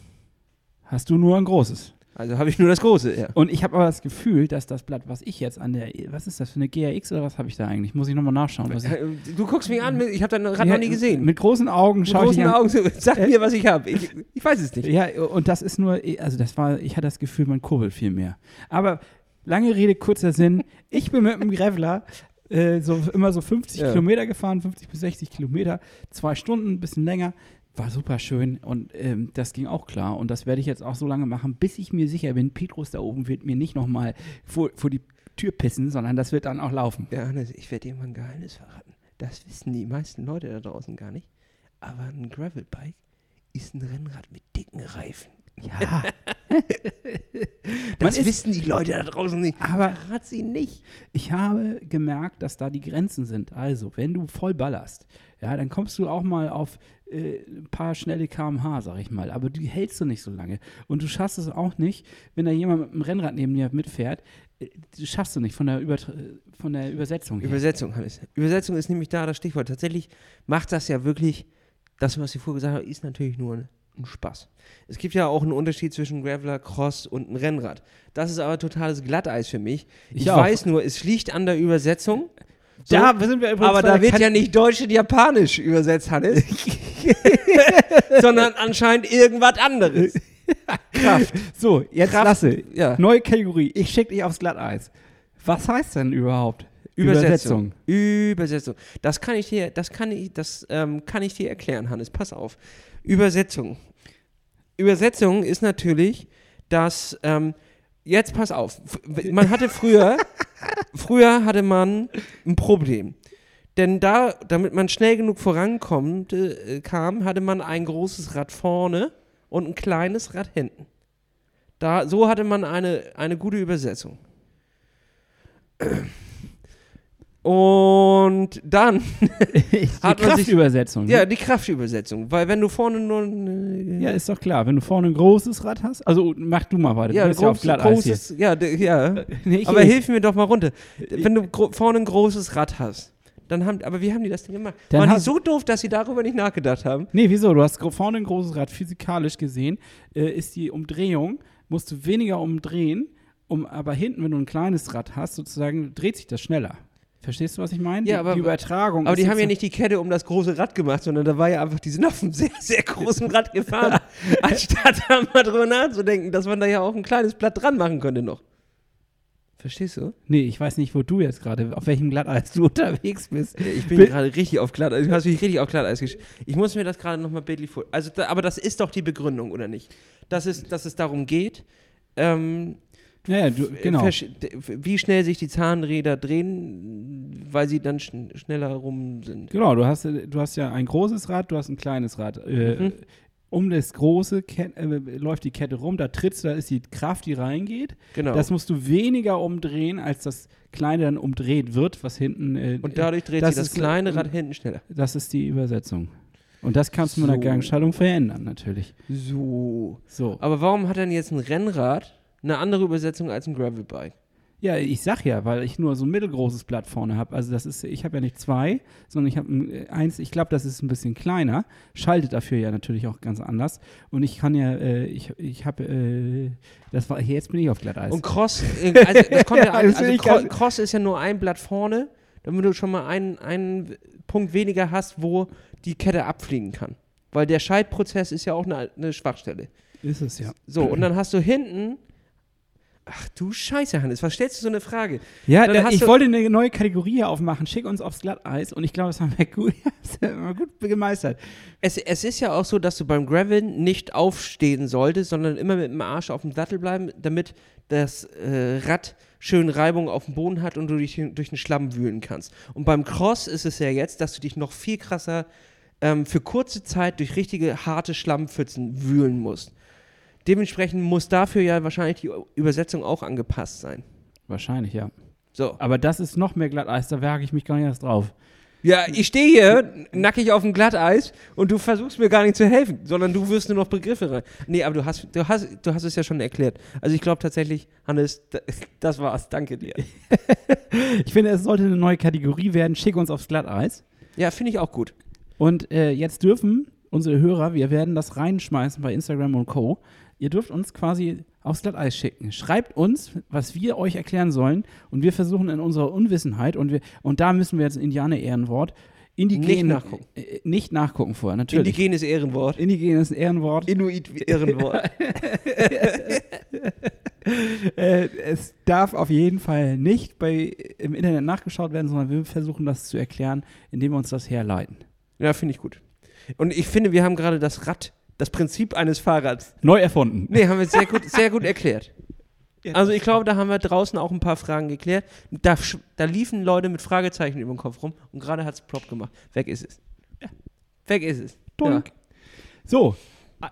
hast du nur ein großes. Also habe ich nur das große, ja. Und ich habe aber das Gefühl, dass das Blatt, was ich jetzt an der, was ist das für eine GRX oder was habe ich da eigentlich? Muss ich nochmal nachschauen. Was ich, Äh, Du guckst mich an, ich habe dein Rad Ja, noch nie gesehen. Mit großen Augen Mit schaue ich großen an. Augen. so, Sag mir, was ich habe. Ich, ich weiß es nicht. Ja, und das ist nur, also das war, ich hatte das Gefühl, man kurbelt viel mehr. Aber lange Rede, kurzer Sinn. Ich bin mit dem Graveler äh, so, immer so 50 Ja. Kilometer gefahren, 50 bis 60 Kilometer, zwei Stunden, ein bisschen länger. War super schön und ähm, das ging auch klar. Und das werde ich jetzt auch so lange machen, bis ich mir sicher bin, Petrus da oben wird mir nicht nochmal vor, vor die Tür pissen, sondern das wird dann auch laufen. Ja, ich werde dir mal ein Geheimnis verraten. Das wissen die meisten Leute da draußen gar nicht. Aber ein Gravelbike ist ein Rennrad mit dicken Reifen. Ja. Das ist- wissen die Leute da draußen nicht. Aber Verrat sie nicht. Ich habe gemerkt, dass da die Grenzen sind. Also, wenn du voll ballerst, ja, dann kommst du auch mal auf äh, ein paar schnelle kmh, sag ich mal. Aber die hältst du nicht so lange. Und du schaffst es auch nicht, wenn da jemand mit einem Rennrad neben dir mitfährt, äh, schaffst du nicht von der, Übertra von der Übersetzung her. Übersetzung, Hannes. Übersetzung ist nämlich da das Stichwort. Tatsächlich macht das ja wirklich, das, was ich vorher gesagt habe, ist natürlich nur ein, ein Spaß. Es gibt ja auch einen Unterschied zwischen Graveler, Cross und einem Rennrad. Das ist aber totales Glatteis für mich. Ich, Ich weiß nur, es liegt an der Übersetzung. So, da sind wir übrigens aber da wird ja nicht Deutsch und Japanisch übersetzt, Hannes. sondern anscheinend irgendwas anderes. Kraft. So, jetzt Kraft, lasse. ja. Neue Kategorie. Ich schicke dich aufs Glatteis. Was heißt denn überhaupt? Übersetzung. Übersetzung. Das kann ich dir, das kann ich, das ähm, kann ich dir erklären, Hannes. Pass auf. Übersetzung. Übersetzung ist natürlich, dass ähm, jetzt pass auf. Man hatte früher, früher hatte man ein Problem. Denn da, damit man schnell genug vorankommt, äh, kam, hatte man ein großes Rad vorne und ein kleines Rad hinten. Da, so hatte man eine, eine gute Übersetzung. Und dann, Die Hat man Kraftübersetzung. ne? ja, die Kraftübersetzung. Weil wenn du vorne nur ein, Ja, ist doch klar. Wenn du vorne ein großes Rad hast, also mach du mal weiter. ja, du ja groß, hier. großes, ja, ja. Nee, aber hilf mir doch mal runter. Wenn du vorne ein großes Rad hast, dann haben, aber wie haben die das denn gemacht? Dann Waren die so doof, dass sie darüber nicht nachgedacht haben? Nee, wieso? Du hast vorne ein großes Rad. Physikalisch gesehen äh, ist die Umdrehung, musst du weniger umdrehen, um, aber hinten, wenn du ein kleines Rad hast, sozusagen, dreht sich das schneller. Verstehst du, was ich meine? Ja, Die- aber- die Übertragung. Aber die haben ja nicht die Kette um das große Rad gemacht, sondern da war ja einfach, die sind auf einem sehr, sehr großen Rad gefahren. Anstatt da mal drüber nachzudenken, dass man da ja auch ein kleines Blatt dran machen könnte noch. Verstehst du? Nee, ich weiß nicht, wo du jetzt gerade, auf welchem Glatteis du unterwegs bist. Ich bin Bi- gerade richtig auf Glatteis. Du hast mich richtig auf Glatteis gesch Ich muss mir das gerade nochmal bildlich vor. Also, da, aber das ist doch die Begründung, oder nicht? Dass es, dass es darum geht, ähm, Ja, du, genau. versch- d- wie schnell sich die Zahnräder drehen, weil sie dann schn schneller rum sind. Genau, du hast, äh, du hast ja ein großes Rad, du hast ein kleines Rad. Äh, Mhm. Um das große Ket äh, läuft die Kette rum, da trittst du, da ist die Kraft, die reingeht. Genau. Das musst du weniger umdrehen, als das kleine dann umdreht wird, was hinten. Äh, Und dadurch dreht das sich das ist, kleine äh, Rad hinten schneller. Das ist die Übersetzung. Und das kannst du mit einer So. Gangschaltung verändern, natürlich. So. So. Aber warum hat denn jetzt ein Rennrad eine andere Übersetzung als ein Gravelbike? Ja, ich sag ja, weil ich nur so ein mittelgroßes Blatt vorne habe. Also das ist, ich habe ja nicht zwei, sondern ich habe ein- eins, ich glaube, das ist ein bisschen kleiner, schaltet dafür ja natürlich auch ganz anders. Und ich kann ja, äh, ich, ich habe, äh, das war, jetzt bin ich auf Glatteis. Und Cross, äh, also, das kommt ja, also will ich Cro gar- Cross ist ja nur ein Blatt vorne, damit du schon mal einen, einen Punkt weniger hast, wo die Kette abfliegen kann. Weil der Scheidprozess ist ja auch eine, eine Schwachstelle. Ist es ja. So, und dann hast du hinten. Ach du Scheiße, Hannes, was stellst du so eine Frage? Ja, da, ich wollte eine neue Kategorie hier aufmachen. Schick uns aufs Glatteis. Und ich glaube, das haben wir gut, wir gut gemeistert. Es, es ist ja auch so, dass du beim Graveln nicht aufstehen solltest, sondern immer mit dem Arsch auf dem Sattel bleiben, damit das äh, Rad schön Reibung auf dem Boden hat und du dich durch den Schlamm wühlen kannst. Und beim Cross ist es ja jetzt, dass du dich noch viel krasser ähm, für kurze Zeit durch richtige harte Schlammpfützen wühlen musst. Dementsprechend muss dafür ja wahrscheinlich die Übersetzung auch angepasst sein. Wahrscheinlich, ja. So. Aber das ist noch mehr Glatteis, da wage ich mich gar nicht erst drauf. Ja, ich stehe hier nackig auf dem Glatteis und du versuchst mir gar nicht zu helfen, sondern du wirst nur noch Begriffe rein. Nee, aber du hast, du hast, du hast es ja schon erklärt. Also ich glaube tatsächlich, Hannes, da- das war's. Danke dir. Ich finde, es sollte eine neue Kategorie werden. Schick uns aufs Glatteis. Ja, finde ich auch gut. Und äh, jetzt dürfen unsere Hörer, wir werden das reinschmeißen bei Instagram und Co. Ihr dürft uns quasi aufs Glatteis schicken. Schreibt uns, was wir euch erklären sollen. Und wir versuchen in unserer Unwissenheit, und, wir, und da müssen wir jetzt Indianer-Ehrenwort, indigen, Nicht nachgucken. Äh, nicht nachgucken vorher, natürlich. Indigenes Ehrenwort. Indigen ist ein Ehrenwort. Inuit-Ehrenwort. äh, es darf auf jeden Fall nicht bei, im Internet nachgeschaut werden, sondern wir versuchen das zu erklären, indem wir uns das herleiten. ja, finde ich gut. Und ich finde, wir haben gerade das Rad, das Prinzip eines Fahrrads. Neu erfunden. Nee, haben wir sehr gut, sehr gut erklärt. Also ich glaube, da haben wir draußen auch ein paar Fragen geklärt. Da, da liefen Leute mit Fragezeichen über den Kopf rum und gerade hat es plopp gemacht. Weg ist es. Weg ist es. Dunk. So,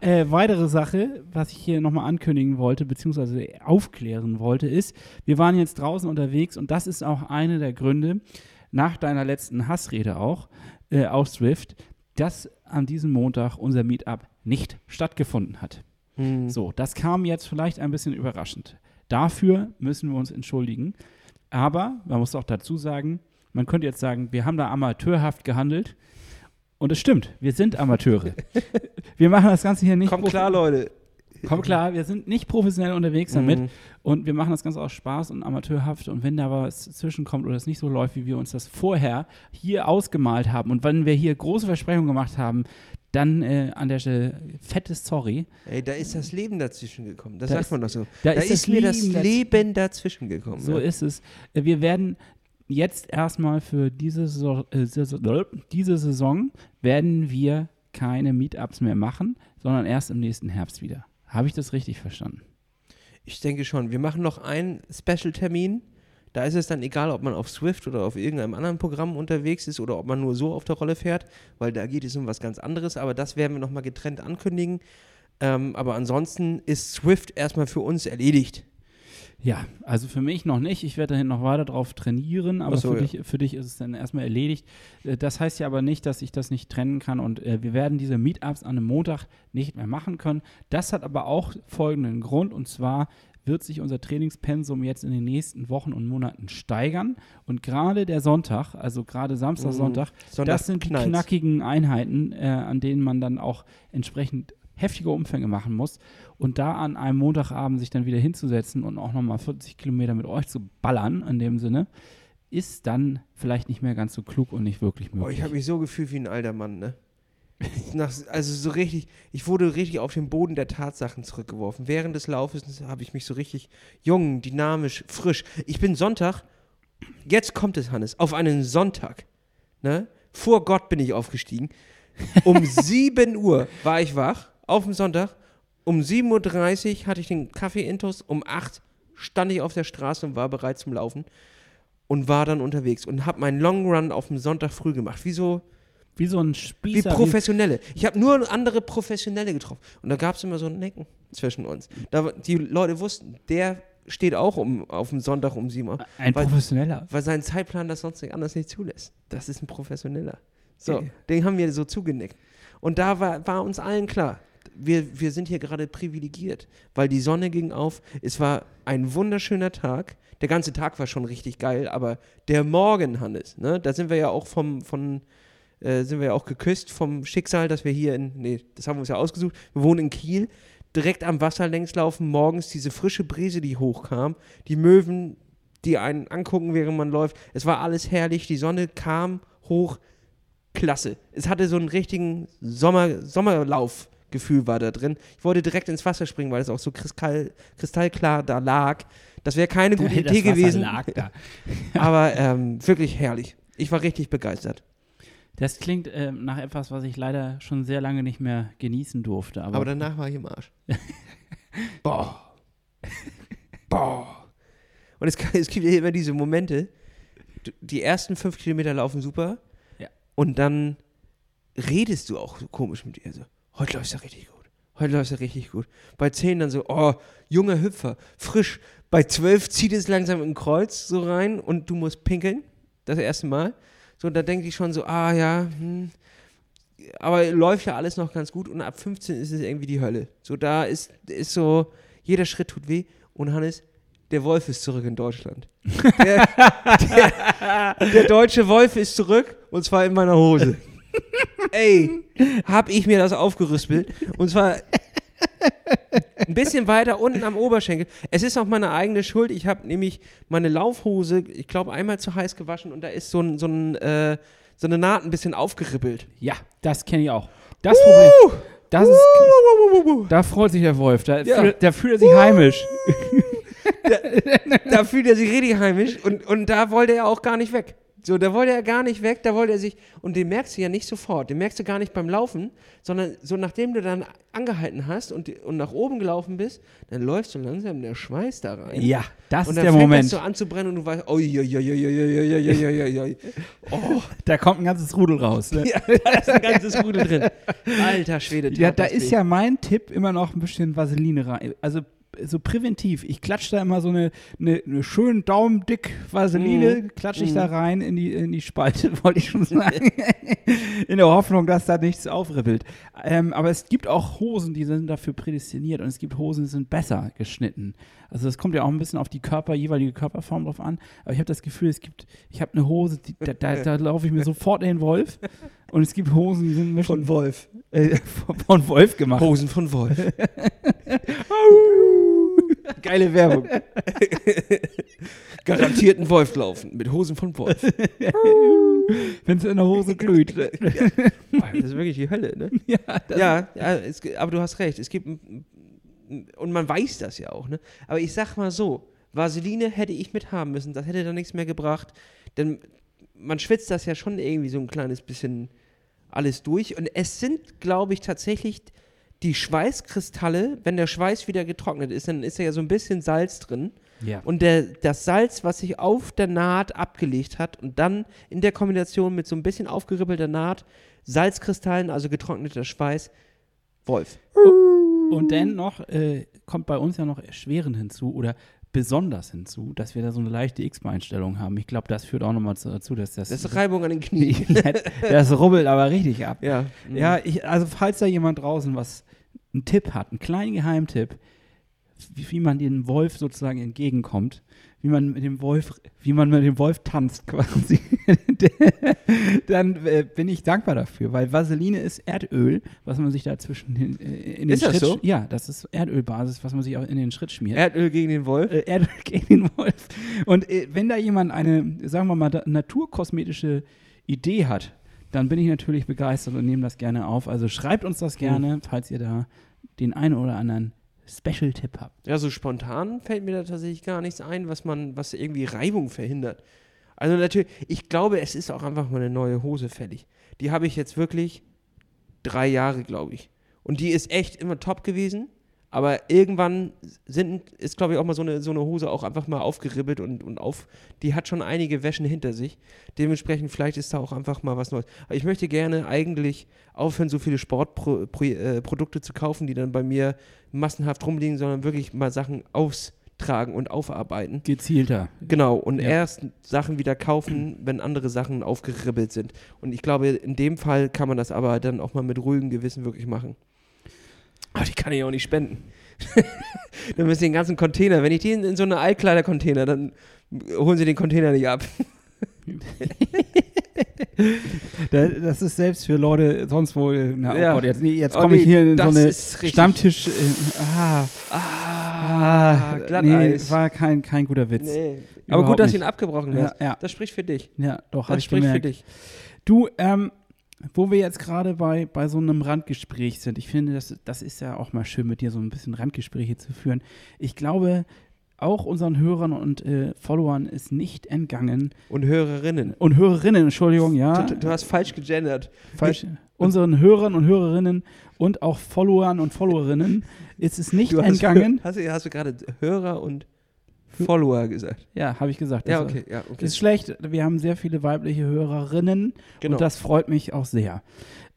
äh, weitere Sache, was ich hier nochmal ankündigen wollte, beziehungsweise aufklären wollte, ist, wir waren jetzt draußen unterwegs und das ist auch einer der Gründe, nach deiner letzten Hassrede auch, äh, auf Swift, dass an diesem Montag unser Meetup nicht stattgefunden hat. Hm. So, das kam jetzt vielleicht ein bisschen überraschend. Dafür müssen wir uns entschuldigen. Aber man muss auch dazu sagen, man könnte jetzt sagen, wir haben da amateurhaft gehandelt. Und es stimmt, wir sind Amateure. wir machen das Ganze hier nicht. Kommt klar, Leute. Komm klar, wir sind nicht professionell unterwegs damit. Mhm. Und wir machen das Ganze aus Spaß und amateurhaft. Und wenn da was zwischenkommt oder es nicht so läuft, wie wir uns das vorher hier ausgemalt haben und wenn wir hier große Versprechungen gemacht haben, dann äh, an der Stelle fettes Sorry. Ey, da ist das Leben dazwischen gekommen. Das Da sagt ist- man doch so. Da, Da, ist, mir das Leben daz- Leben dazwischen gekommen. So ja. ist es. Äh, Wir werden jetzt erstmal für diese Saison, äh, diese Saison werden wir keine Meetups mehr machen, sondern erst im nächsten Herbst wieder. Habe ich das richtig verstanden? Ich denke schon. Wir machen noch einen Special-Termin. Da ist es dann egal, ob man auf Swift oder auf irgendeinem anderen Programm unterwegs ist oder ob man nur so auf der Rolle fährt, weil da geht es um was ganz anderes. Aber das werden wir nochmal getrennt ankündigen. Ähm, aber ansonsten ist Swift erstmal für uns erledigt. Ja, also für mich noch nicht. Ich werde dahin noch weiter drauf trainieren, aber so, für, ja. dich, für dich ist es dann erstmal erledigt. Äh, Das heißt ja aber nicht, dass ich das nicht trennen kann und äh, wir werden diese Meetups an einem Montag nicht mehr machen können. Das hat aber auch folgenden Grund und zwar wird sich unser Trainingspensum jetzt in den nächsten Wochen und Monaten steigern und gerade der Sonntag, also gerade Samstag, Mhm. Sonntag, Sonntag das sind die knallt's. knackigen Einheiten, äh, an denen man dann auch entsprechend heftige Umfänge machen muss. Und da an einem Montagabend sich dann wieder hinzusetzen und auch nochmal 40 Kilometer mit euch zu ballern, in dem Sinne, ist dann vielleicht nicht mehr ganz so klug und nicht wirklich Oh, möglich. ich habe mich so gefühlt wie ein alter Mann, ne? Nach, also so richtig, ich wurde richtig auf den Boden der Tatsachen zurückgeworfen. Während des Laufes habe ich mich so richtig jung, dynamisch, frisch. Ich bin Sonntag, jetzt kommt es, Hannes, auf einen Sonntag, ne? Vor Gott bin ich aufgestiegen. Um 7 Uhr war ich wach, auf dem Sonntag. Um 7.30 Uhr hatte ich den Kaffee intus. Um 8 stand ich auf der Straße und war bereit zum Laufen. Und war dann unterwegs und habe meinen Long Run auf dem Sonntag früh gemacht. Wie so, wie so ein wie Spießer. Professionelle. Ich habe nur andere Professionelle getroffen. Und da gab es immer so ein Necken zwischen uns. Da, die Leute wussten, der steht auch um, auf dem Sonntag um 7 Uhr, ein weil- Professioneller. weil sein Zeitplan das sonst nicht anders nicht zulässt. Das ist ein Professioneller. So, Okay. den haben wir so zugenickt. Und da war, war uns allen klar, wir, wir sind hier gerade privilegiert, weil die Sonne ging auf. Es war ein wunderschöner Tag. Der ganze Tag war schon richtig geil, aber der Morgen, Hannes, ne, da sind wir ja auch vom, von, äh, sind wir ja auch geküsst vom Schicksal, dass wir hier in, nee, das haben wir uns ja ausgesucht, wir wohnen in Kiel, direkt am Wasser längs laufen, morgens diese frische Brise, die hochkam, die Möwen, die einen angucken, während man läuft. Es war alles herrlich, die Sonne kam hoch, klasse. Es hatte so einen richtigen Sommer, Sommerlaufgefühl war da drin. Ich wollte direkt ins Wasser springen, weil es auch so kristall, kristallklar da lag. Das wäre keine gute Idee gewesen, aber ähm, wirklich herrlich. Ich war richtig begeistert. Das klingt ähm, nach etwas, was ich leider schon sehr lange nicht mehr genießen durfte. Aber, Aber danach war ich im Arsch. Boah. Boah. Und es, es gibt ja immer diese Momente, die ersten fünf Kilometer laufen super. Ja. Und dann redest du auch so komisch mit dir. So, heute läuft ja richtig gut. Heute läuft ja richtig gut. Bei zehn dann so, oh, junger Hüpfer, frisch. Bei zwölf zieht es langsam im Kreuz so rein und du musst pinkeln. Das erste Mal. So, da denke ich schon so, ah ja, hm, aber läuft ja alles noch ganz gut und ab 15 ist es irgendwie die Hölle. So, da ist, ist so, jeder Schritt tut weh. Und Hannes, der Wolf ist zurück in Deutschland. Der, der, der deutsche Wolf ist zurück und zwar in meiner Hose. Ey, hab ich mir das aufgerüspelt. Und zwar ein bisschen weiter unten am Oberschenkel. Es ist auch meine eigene Schuld. Ich habe nämlich meine Laufhose, ich glaube, einmal zu heiß gewaschen und da ist so, ein, so, ein, äh, so eine Naht ein bisschen aufgeribbelt. ja, das kenne ich auch. Das Problem, das ist, da freut sich der Wolf. Da, Ja. fühlt, da fühlt er sich heimisch. da fühlt er sich richtig heimisch und, und da wollte er auch gar nicht weg. So, da wollte er gar nicht weg, da wollte er sich, und den merkst du ja nicht sofort, den merkst du gar nicht beim Laufen, sondern so nachdem du dann angehalten hast und, und nach oben gelaufen bist, dann läuft so langsam der Schweiß da rein. Ja, das und ist dann der Moment. das so an zu brennen und du weißt, oh, ja, ja, ja, ja, ja, ja, ja, ja, ja, ja. Oh, Da kommt ein ganzes Rudel raus. Ne? ja, da ist ein ganzes Rudel drin. Alter Schwede. Ja, da ist ja mein Tipp immer noch ein bisschen Vaseline rein. Also so präventiv. Ich klatsche da immer so eine, eine, eine schön daumendick Vaseline, Mhm. klatsche ich da rein in die, in die Spalte, wollte ich schon sagen. in der Hoffnung, dass da nichts aufribbelt. Ähm, aber es gibt auch Hosen, die sind dafür prädestiniert und es gibt Hosen, die sind besser geschnitten. Also das kommt ja auch ein bisschen auf die Körper, jeweilige Körperform drauf an. Aber ich habe das Gefühl, es gibt, ich habe eine Hose, die, da, da, da laufe ich mir sofort in den Wolf. Und es gibt Hosen, die sind ein bisschen Von Wolf. äh, von- von Wolf gemacht. Hosen von Wolf. Geile Werbung. Garantiert ein Wolf laufen mit Hosen von Wolf. Wenn es in der Hose glüht. Boah, das ist wirklich die Hölle, ne? ja, Ja, ja es, aber du hast recht. Es gibt und man weiß das ja auch, ne? Aber ich sag mal so, Vaseline hätte ich mit haben müssen, das hätte dann nichts mehr gebracht, denn man schwitzt das ja schon irgendwie so ein kleines bisschen alles durch und es sind, glaube ich, tatsächlich die Schweißkristalle, wenn der Schweiß wieder getrocknet ist, dann ist ja so ein bisschen Salz drin. ja. Und der, das Salz, was sich auf der Naht abgelegt hat und dann in der Kombination mit so ein bisschen aufgeribbelter Naht, Salzkristallen, also getrockneter Schweiß, Wolf. Und dann noch äh, kommt bei uns ja noch erschwerend hinzu oder besonders hinzu, dass wir da so eine leichte X-Beinstellung haben. Ich glaube, das führt auch nochmal dazu, dass das, Das ist Reibung an den Knien. das rubbelt aber richtig ab. ja. Ja, ich, also falls da jemand draußen was, einen Tipp hat, einen kleinen Geheimtipp, wie, wie man dem Wolf sozusagen entgegenkommt, wie man mit dem Wolf, wie man mit dem Wolf tanzt quasi, dann äh, bin ich dankbar dafür, weil Vaseline ist Erdöl, was man sich da zwischen den, äh, in den Ist das Schritt, so? Ja, das ist Erdölbasis, was man sich auch in den Schritt schmiert. Erdöl gegen den Wolf. äh, Erdöl gegen den Wolf. Und äh, wenn da jemand eine, sagen wir mal, naturkosmetische Idee hat, dann bin ich natürlich begeistert und nehme das gerne auf. Also schreibt uns das gerne, falls ihr da den einen oder anderen Special-Tipp habt. Ja, so spontan fällt mir da tatsächlich gar nichts ein, was man, was irgendwie Reibung verhindert. Also natürlich, ich glaube, es ist auch einfach mal eine neue Hose fällig. Die habe ich jetzt wirklich drei Jahre, glaube ich. Und die ist echt immer top gewesen. Aber irgendwann sind, ist, glaube ich, auch mal so eine, so eine Hose auch einfach mal aufgeribbelt und, und auf. Die hat schon einige Wäschen hinter sich. Dementsprechend, vielleicht ist da auch einfach mal was Neues. Aber ich möchte gerne eigentlich aufhören, so viele Sportprodukte Pro, äh, zu kaufen, die dann bei mir massenhaft rumliegen, sondern wirklich mal Sachen austragen und aufarbeiten. Gezielter. Genau, und Ja. erst Sachen wieder kaufen, wenn andere Sachen aufgeribbelt sind. Und ich glaube, in dem Fall kann man das aber dann auch mal mit ruhigem Gewissen wirklich machen. Aber die kann ich auch nicht spenden. dann müssen den ganzen Container, wenn ich die in, in so eine Altkleider-Container, dann holen sie den Container nicht ab. Da- Das ist selbst für Leute sonst wo, na, oh Ja. Gott, jetzt, nee, jetzt Oh komme ich nee, hier in so eine. Stammtisch, äh, ah, Ah, nee, Glatteis. war kein, kein guter Witz. Nee. Aber gut, dass du nicht. ihn abgebrochen Ja, hast. ja, Das spricht für dich. ja, doch, Das ich spricht für gemerkt. dich. Du, ähm, wo wir jetzt gerade bei, bei so einem Randgespräch sind, ich finde, das, das ist ja auch mal schön, mit dir so ein bisschen Randgespräche zu führen. Ich glaube, auch unseren Hörern und äh, Followern ist nicht entgangen. Und Hörerinnen. Und Hörerinnen, Entschuldigung, ja. Du, du hast falsch gegendert. Falsch. Unseren Hörern und Hörerinnen und auch Followern und Followerinnen ist es nicht Du hast, entgangen. Hast, du- hast du gerade Hörer und Follower gesagt? Ja, habe ich gesagt. Ja, Das okay, ja, okay. Ist schlecht. Wir haben sehr viele weibliche Hörerinnen Genau. und das freut mich auch sehr.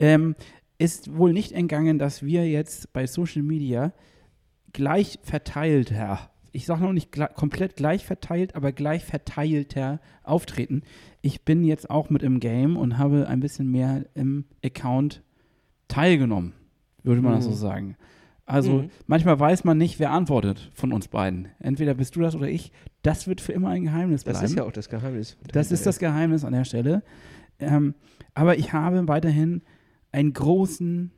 Ähm, ist wohl nicht entgangen, dass wir jetzt bei Social Media gleich verteilter, ich sage noch nicht gle komplett gleich verteilt, aber gleich verteilter auftreten. Ich bin jetzt auch mit im Game und habe ein bisschen mehr im Account teilgenommen, würde man das so Mhm. sagen. Also Mhm. manchmal weiß man nicht, wer antwortet von uns beiden. Entweder bist du das oder ich. Das wird für immer ein Geheimnis bleiben. das ist ja auch das Geheimnis. Das ist das Geheimnis an der Stelle. Ähm, aber ich habe weiterhin einen großen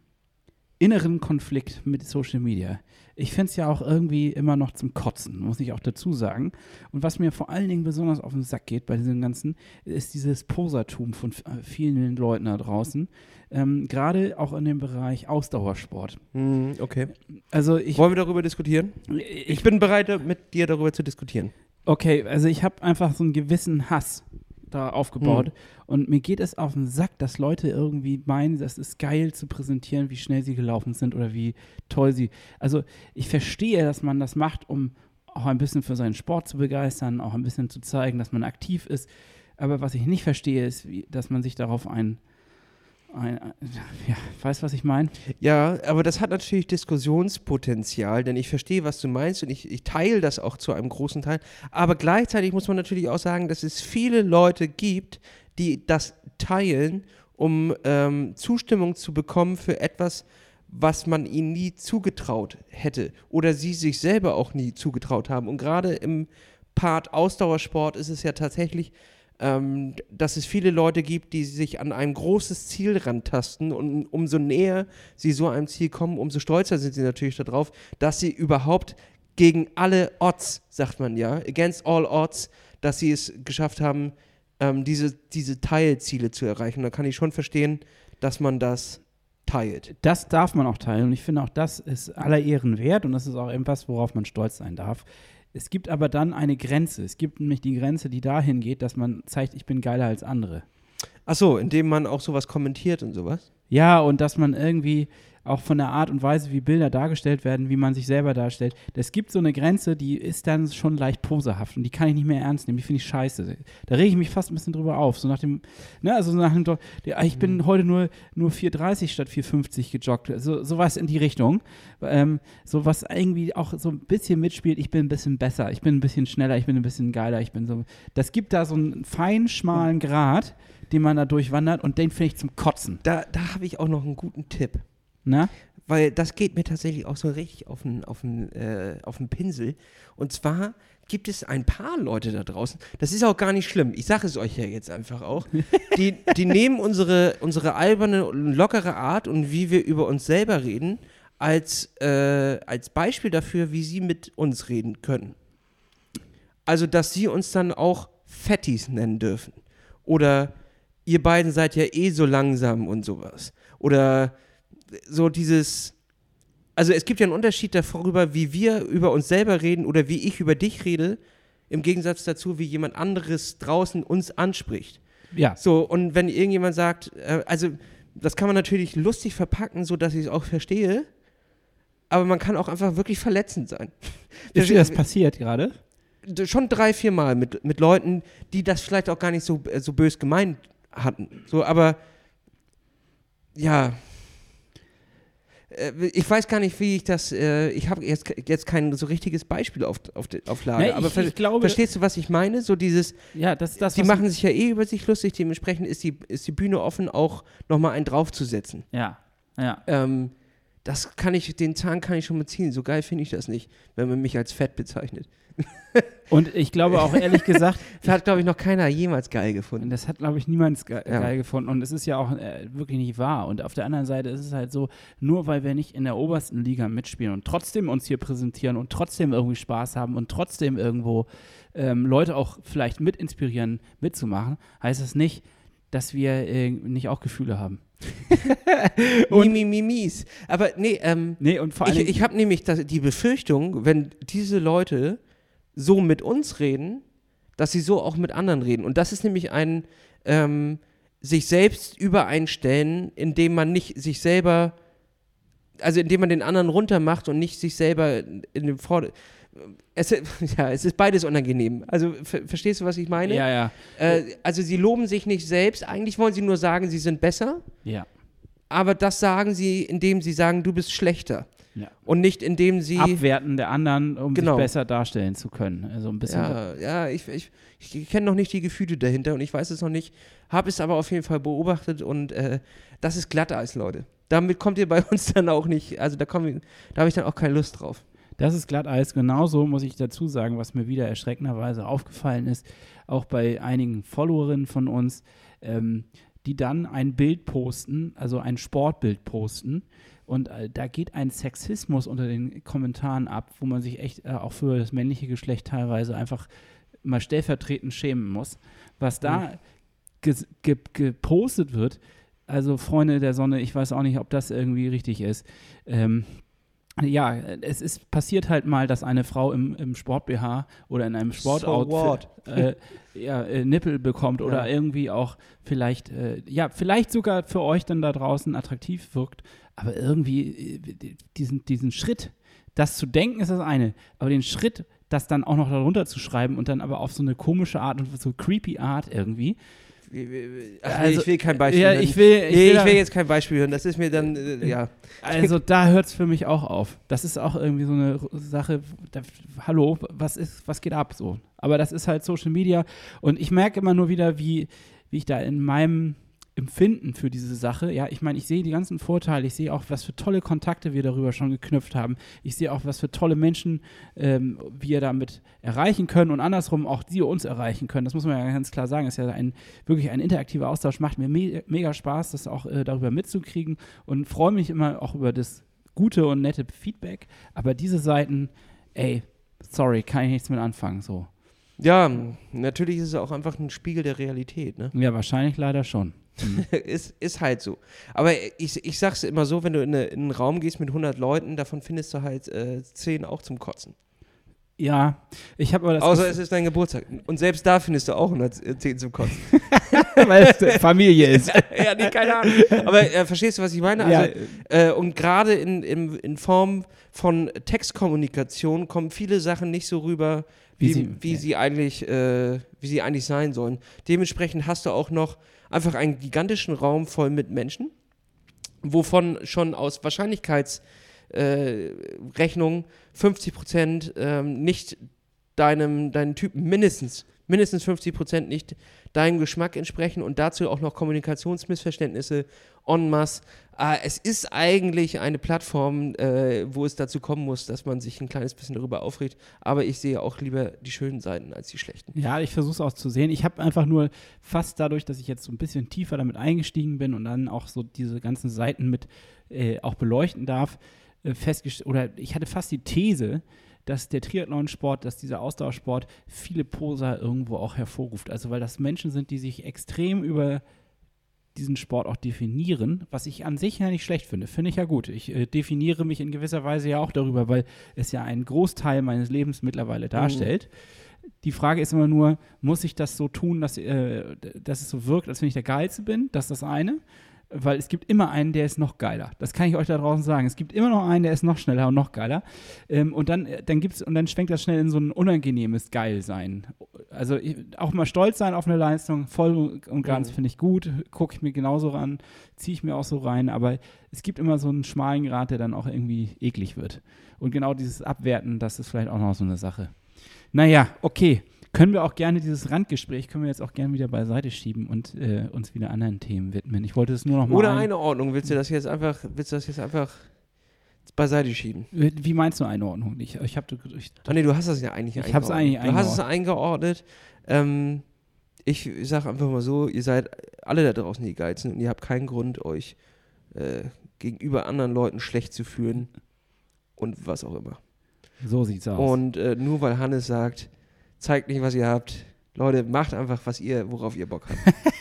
inneren Konflikt mit Social Media. Ich finde es ja auch irgendwie immer noch zum Kotzen, muss ich auch dazu sagen. Und was mir vor allen Dingen besonders auf den Sack geht bei diesem Ganzen, ist dieses Posertum von äh, vielen Leuten da draußen. Ähm, Gerade auch in dem Bereich Ausdauersport. Mhm, okay. Also ich, Wollen wir darüber diskutieren? ich Ich bin bereit, mit dir darüber zu diskutieren. Okay, also ich habe einfach so einen gewissen Hass da aufgebaut. Und mir geht es auf den Sack, dass Leute irgendwie meinen, das ist geil zu präsentieren, wie schnell sie gelaufen sind oder wie toll sie. Also ich verstehe, dass man das macht, um auch ein bisschen für seinen Sport zu begeistern, auch ein bisschen zu zeigen, dass man aktiv ist. Aber was ich nicht verstehe, ist, wie, dass man sich darauf ein, ein, ja, weißt was ich meine? Ja, aber das hat natürlich Diskussionspotenzial, denn ich verstehe, was du meinst und ich, ich teile das auch zu einem großen Teil. Aber gleichzeitig muss man natürlich auch sagen, dass es viele Leute gibt, die das teilen, um ähm, Zustimmung zu bekommen für etwas, was man ihnen nie zugetraut hätte oder sie sich selber auch nie zugetraut haben. Und gerade im Part Ausdauersport ist es ja tatsächlich ähm, dass es viele Leute gibt, die sich an ein großes Ziel rantasten und umso näher sie so einem Ziel kommen, umso stolzer sind sie natürlich darauf, dass sie überhaupt gegen alle Odds, sagt man ja, against all odds, dass sie es geschafft haben, ähm, diese, diese Teilziele zu erreichen. Da kann ich schon verstehen, dass man das teilt. Das darf man auch teilen und ich finde auch das ist aller Ehren wert und das ist auch etwas, worauf man stolz sein darf. Es gibt aber dann eine Grenze. Es gibt nämlich die Grenze, die dahin geht, dass man zeigt, ich bin geiler als andere. Achso, indem man auch sowas kommentiert und sowas. Ja, und dass man irgendwie auch von der Art und Weise, wie Bilder dargestellt werden, wie man sich selber darstellt. Es gibt so eine Grenze, die ist dann schon leicht poserhaft und die kann ich nicht mehr ernst nehmen. Die finde ich scheiße. Da rege ich mich fast ein bisschen drüber auf. So nach dem, ne, also nach dem, der- ich bin heute nur, nur 4,30 statt 4,50 gejoggt. So, sowas in die Richtung. Ähm, so was irgendwie auch so ein bisschen mitspielt. Ich bin ein bisschen besser, ich bin ein bisschen schneller, ich bin ein bisschen geiler, ich bin so. Das gibt da so einen feinen, schmalen Grat, den man da durchwandert und den finde ich zum Kotzen. Da, da habe ich auch noch einen guten Tipp. Ne? weil das geht mir tatsächlich auch so richtig auf den, auf den, äh, auf den Pinsel. Und zwar gibt es ein paar Leute da draußen, das ist auch gar nicht schlimm, ich sage es euch ja jetzt einfach auch, die, die nehmen unsere, unsere alberne, und lockere Art und wie wir über uns selber reden, als, äh, als Beispiel dafür, wie sie mit uns reden können. Also, dass sie uns dann auch Fettis nennen dürfen. Oder ihr beiden seid ja eh so langsam und sowas. Oder so dieses, also es gibt ja einen Unterschied darüber, wie wir über uns selber reden oder wie ich über dich rede, im Gegensatz dazu, wie jemand anderes draußen uns anspricht. Ja. So, und wenn irgendjemand sagt, äh, also das kann man natürlich lustig verpacken, so dass ich es auch verstehe, aber man kann auch einfach wirklich verletzend sein. Ist dir das passiert gerade? Schon drei, vier Mal mit, mit Leuten, die das vielleicht auch gar nicht so, äh, so bös gemeint hatten. So, aber ja. Äh, Ich weiß gar nicht, wie ich das. Äh, ich habe jetzt, jetzt kein so richtiges Beispiel auf, auf, auf Lager. Nee, aber ich- ich glaube- verstehst du, was ich meine? So dieses. Ja, das das, die machen sich ja eh über sich lustig, dementsprechend ist die, ist die Bühne offen, auch nochmal einen draufzusetzen. Ja, ja. Ähm, das kann ich, den Zahn kann ich schon beziehen. So geil finde ich das nicht, wenn man mich als fett bezeichnet. Und ich glaube auch ehrlich gesagt, Das hat, glaube ich, noch keiner jemals geil gefunden. das hat, glaube ich, niemand ge Ja. geil gefunden. Und es ist ja auch äh, wirklich nicht wahr. Und auf der anderen Seite ist es halt so, nur weil wir nicht in der obersten Liga mitspielen und trotzdem uns hier präsentieren und trotzdem irgendwie Spaß haben und trotzdem irgendwo ähm, Leute auch vielleicht mit inspirieren, mitzumachen, heißt das nicht, dass wir äh, nicht auch Gefühle haben. Und Mimimis. Aber nee, ähm, Nee, und vor allem. ich, ich habe nämlich das, die Befürchtung, wenn diese Leute so mit uns reden, dass sie so auch mit anderen reden. Und das ist nämlich ein ähm, sich selbst übereinstellen, indem man nicht sich selber, also indem man den anderen runtermacht und nicht sich selber in dem Vorder... Es, ja, es ist beides unangenehm. Also ver verstehst du, was ich meine? ja, ja. Äh, also sie loben sich nicht selbst. Eigentlich wollen sie nur sagen, sie sind besser. Ja. Aber das sagen sie, indem sie sagen, du bist schlechter. Ja. Und nicht indem sie. Abwerten der anderen, um Genau. sich besser darstellen zu können. Also ein bisschen. Ja, ja, ich, ich, ich kenne noch nicht die Gefühle dahinter und ich weiß es noch nicht, habe es aber auf jeden Fall beobachtet und äh, das ist Glatteis, Leute. Damit kommt ihr bei uns dann auch nicht, also da, da habe ich dann auch keine Lust drauf. Das ist Glatteis. Genauso muss ich dazu sagen, was mir wieder erschreckenderweise aufgefallen ist, auch bei einigen Followerinnen von uns, ähm, die dann ein Bild posten, also ein Sportbild posten. Und äh, da geht ein Sexismus unter den Kommentaren ab, wo man sich echt äh, auch für das männliche Geschlecht teilweise einfach mal stellvertretend schämen muss. Was da ges- ge gepostet wird, also Freunde der Sonne, ich weiß auch nicht, ob das irgendwie richtig ist. Ähm, ja, es ist passiert halt mal, dass eine Frau im, im Sport-BH oder in einem Sportoutfit äh, ja, äh, Nippel bekommt oder Ja. irgendwie auch vielleicht, äh, ja, vielleicht sogar für euch dann da draußen attraktiv wirkt, aber irgendwie diesen, diesen Schritt, das zu denken ist das eine, aber den Schritt, das dann auch noch darunter zu schreiben und dann aber auf so eine komische Art und so creepy Art irgendwie. Ach, Also, ich will kein Beispiel ja, hören. ich will- ich nee, will ich will jetzt kein Beispiel hören, das ist mir dann, äh, ja. Also da hört es für mich auch auf. Das ist auch irgendwie so eine Sache, da, hallo, was ist, was geht ab so? Aber das ist halt Social Media und ich merke immer nur wieder, wie, wie ich da in meinem Empfinden für diese Sache, ja, ich meine, ich sehe die ganzen Vorteile, ich sehe auch, was für tolle Kontakte wir darüber schon geknüpft haben. Ich sehe auch, was für tolle Menschen ähm, wir damit erreichen können und andersrum auch die uns erreichen können. Das muss man ja ganz klar sagen. Das ist ja ein wirklich ein interaktiver Austausch. Macht mir me mega Spaß, das auch äh, darüber mitzukriegen und freue mich immer auch über das gute und nette Feedback. Aber diese Seiten, ey, sorry, kann ich nichts mit anfangen. So. Ja, natürlich ist es auch einfach ein Spiegel der Realität, ne? Ja, wahrscheinlich leider schon. ist, ist halt so. Aber ich, ich sag's immer so, wenn du in, eine, in einen Raum gehst mit 100 Leuten, davon findest du halt äh, 10 auch zum Kotzen. Ja, ich habe aber das Außer Gefühl- es ist dein Geburtstag. Und selbst da findest du auch 110 zum Kotzen. weil es Familie ist. ja, nee, keine Ahnung. Aber äh, verstehst du, was ich meine? Ja, Also, äh, und gerade in, in, in Form von Textkommunikation kommen viele Sachen nicht so rüber, Wie wie, sie- wie, ja. sie eigentlich, äh, wie sie eigentlich sein sollen. Dementsprechend hast du auch noch einfach einen gigantischen Raum voll mit Menschen, wovon schon aus Wahrscheinlichkeitsrechnung äh, Rechnung 50 Prozent ähm, nicht deinem, deinen Typen mindestens, mindestens 50 Prozent nicht deinem Geschmack entsprechen und dazu auch noch Kommunikationsmissverständnisse en masse. Ah, es ist eigentlich eine Plattform, äh, wo es dazu kommen muss, dass man sich ein kleines bisschen darüber aufregt, aber ich sehe auch lieber die schönen Seiten als die schlechten. Ja, ich versuche es auch zu sehen. Ich habe einfach nur fast dadurch, dass ich jetzt so ein bisschen tiefer damit eingestiegen bin und dann auch so diese ganzen Seiten mit äh, auch beleuchten darf, äh, festgestellt, oder ich hatte fast die These, dass der Triathlonsport, dass dieser Ausdauersport viele Poser irgendwo auch hervorruft. Also weil das Menschen sind, die sich extrem über diesen Sport auch definieren, was ich an sich ja nicht schlecht finde. Finde ich ja gut. Ich äh, definiere mich in gewisser Weise ja auch darüber, weil es ja einen Großteil meines Lebens mittlerweile darstellt. Die Frage ist immer nur, muss ich das so tun, dass, äh, dass es so wirkt, als wenn ich der Geilste bin? Das ist das eine. Weil es gibt immer einen, der ist noch geiler. Das kann ich euch da draußen sagen. Es gibt immer noch einen, der ist noch schneller und noch geiler. Ähm, und dann, äh, dann gibt's, und dann schwenkt das schnell in so ein unangenehmes Geilsein. Also auch mal stolz sein auf eine Leistung, voll und ganz Mhm. finde ich gut, gucke ich mir genauso ran, ziehe ich mir auch so rein, aber es gibt immer so einen schmalen Grad, der dann auch irgendwie eklig wird. Und genau dieses Abwerten, das ist vielleicht auch noch so eine Sache. Naja, okay. Können wir auch gerne dieses Randgespräch, können wir jetzt auch gerne wieder beiseite schieben und äh, uns wieder anderen Themen widmen. Ich wollte es nur noch mal. Oder ein- Einordnung, willst du das jetzt einfach, willst du das jetzt einfach beiseite schieben? Wie meinst du Einordnung? Ich, ich habe ich, Ah nee, du hast das ja eigentlich Ich hab's eigentlich Du hast es eingeordnet. Ähm, ich sage einfach mal so, ihr seid alle da draußen die Geizen und ihr habt keinen Grund, euch äh, gegenüber anderen Leuten schlecht zu fühlen und was auch immer. so sieht's aus. Und äh, nur weil Hannes sagt, zeigt nicht, was ihr habt. Leute, macht einfach, was ihr, worauf ihr Bock habt.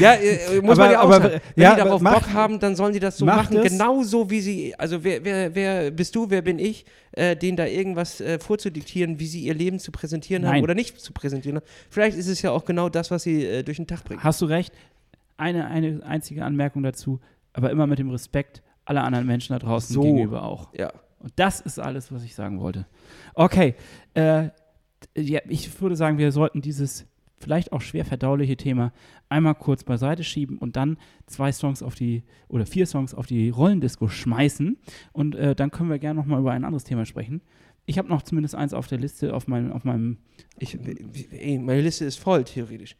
Ja, äh, muss Aber- man ja auch aber- sagen. Wenn ja, die darauf macht- Bock haben, dann sollen die das so machen, es. genauso wie sie, also wer, wer, wer bist du, wer bin ich, äh, denen da irgendwas äh, vorzudiktieren, wie sie ihr Leben zu präsentieren haben Nein. oder nicht zu präsentieren haben. Vielleicht ist es ja auch genau das, was sie äh, durch den Tag bringen. Hast du recht. Eine, eine einzige Anmerkung dazu, aber immer mit dem Respekt aller anderen Menschen da draußen So. gegenüber auch. Ja. Und das ist alles, was ich sagen wollte. Okay, äh, ja, ich würde sagen, wir sollten dieses vielleicht auch schwer verdauliche Thema einmal kurz beiseite schieben und dann zwei Songs auf die oder vier Songs auf die Rollendisco schmeißen und äh, dann können wir gerne noch mal über ein anderes Thema sprechen. Ich habe noch zumindest eins auf der Liste auf meinem auf meinem Ich, ey, meine Liste ist voll, theoretisch.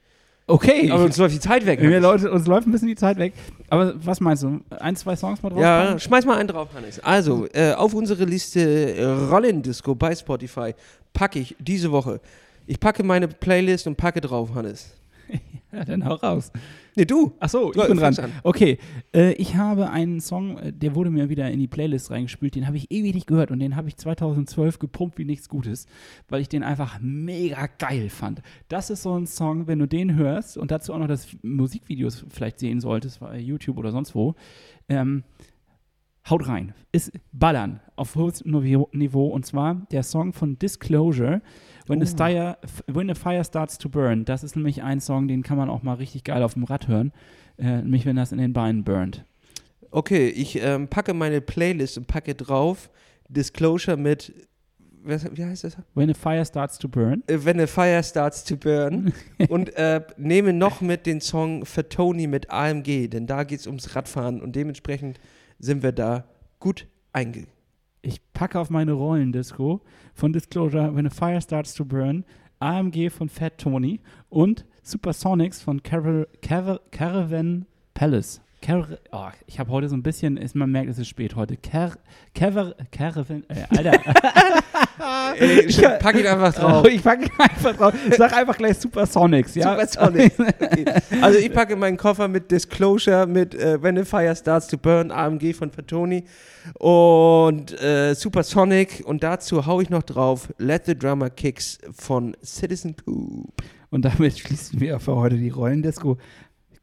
Okay, Aber uns läuft die Zeit weg. wir Leute, uns läuft ein bisschen die Zeit weg. Aber was meinst du? Ein, zwei Songs mal drauf? Ja, schmeiß mal einen drauf, Hannes. Also, äh, auf unsere Liste äh, Rollendisco bei Spotify packe ich diese Woche. Ich packe meine Playlist und packe drauf, Hannes. ja, dann hau raus. Nee, du. Ach so, Du ich bin dran. an. Okay, äh, ich habe einen Song, äh, der wurde mir wieder in die Playlist reingespült, den habe ich ewig nicht gehört und den habe ich 2012 gepumpt wie nichts Gutes, weil ich den einfach mega geil fand. Das ist so ein Song, wenn du den hörst und dazu auch noch das Musikvideo vielleicht sehen solltest, bei YouTube oder sonst wo, ähm, haut rein. Ist Ballern auf hohes Niveau Niveau, und zwar der Song von Disclosure, When, the Oh. Fire, When the Fire Starts to Burn. Das ist nämlich ein Song, den kann man auch mal richtig geil auf dem Rad hören, äh, nämlich wenn das in den Beinen burnt. Okay, ich ähm, packe meine Playlist und packe drauf Disclosure mit, wie heißt das? When the Fire Starts to Burn. Äh, When the Fire Starts to Burn. und äh, nehme noch mit den Song Fatoni mit AMG, denn da geht es ums Radfahren und dementsprechend sind wir da gut einge... Ich packe auf meine Rollendisco von Disclosure When the Fire Starts to Burn, AMG von Fat Tony und Supersonics von Car Car Caravan Palace. Car oh, ich habe heute so ein bisschen, ist, man merkt, es ist spät heute. Car Car Caravan, äh, Alter. Ey, pack ihn einfach drauf. Ich packe einfach drauf. Sag einfach gleich Supersonics, ja? Supersonics. Okay. Also ich packe meinen Koffer mit Disclosure, mit äh, When the Fire Starts to Burn, AMG von Fatoni und äh, Supersonic und dazu hau ich noch drauf Let the Drummer Kicks von Citizen Coop. Und damit schließen wir für heute die Rollendisco.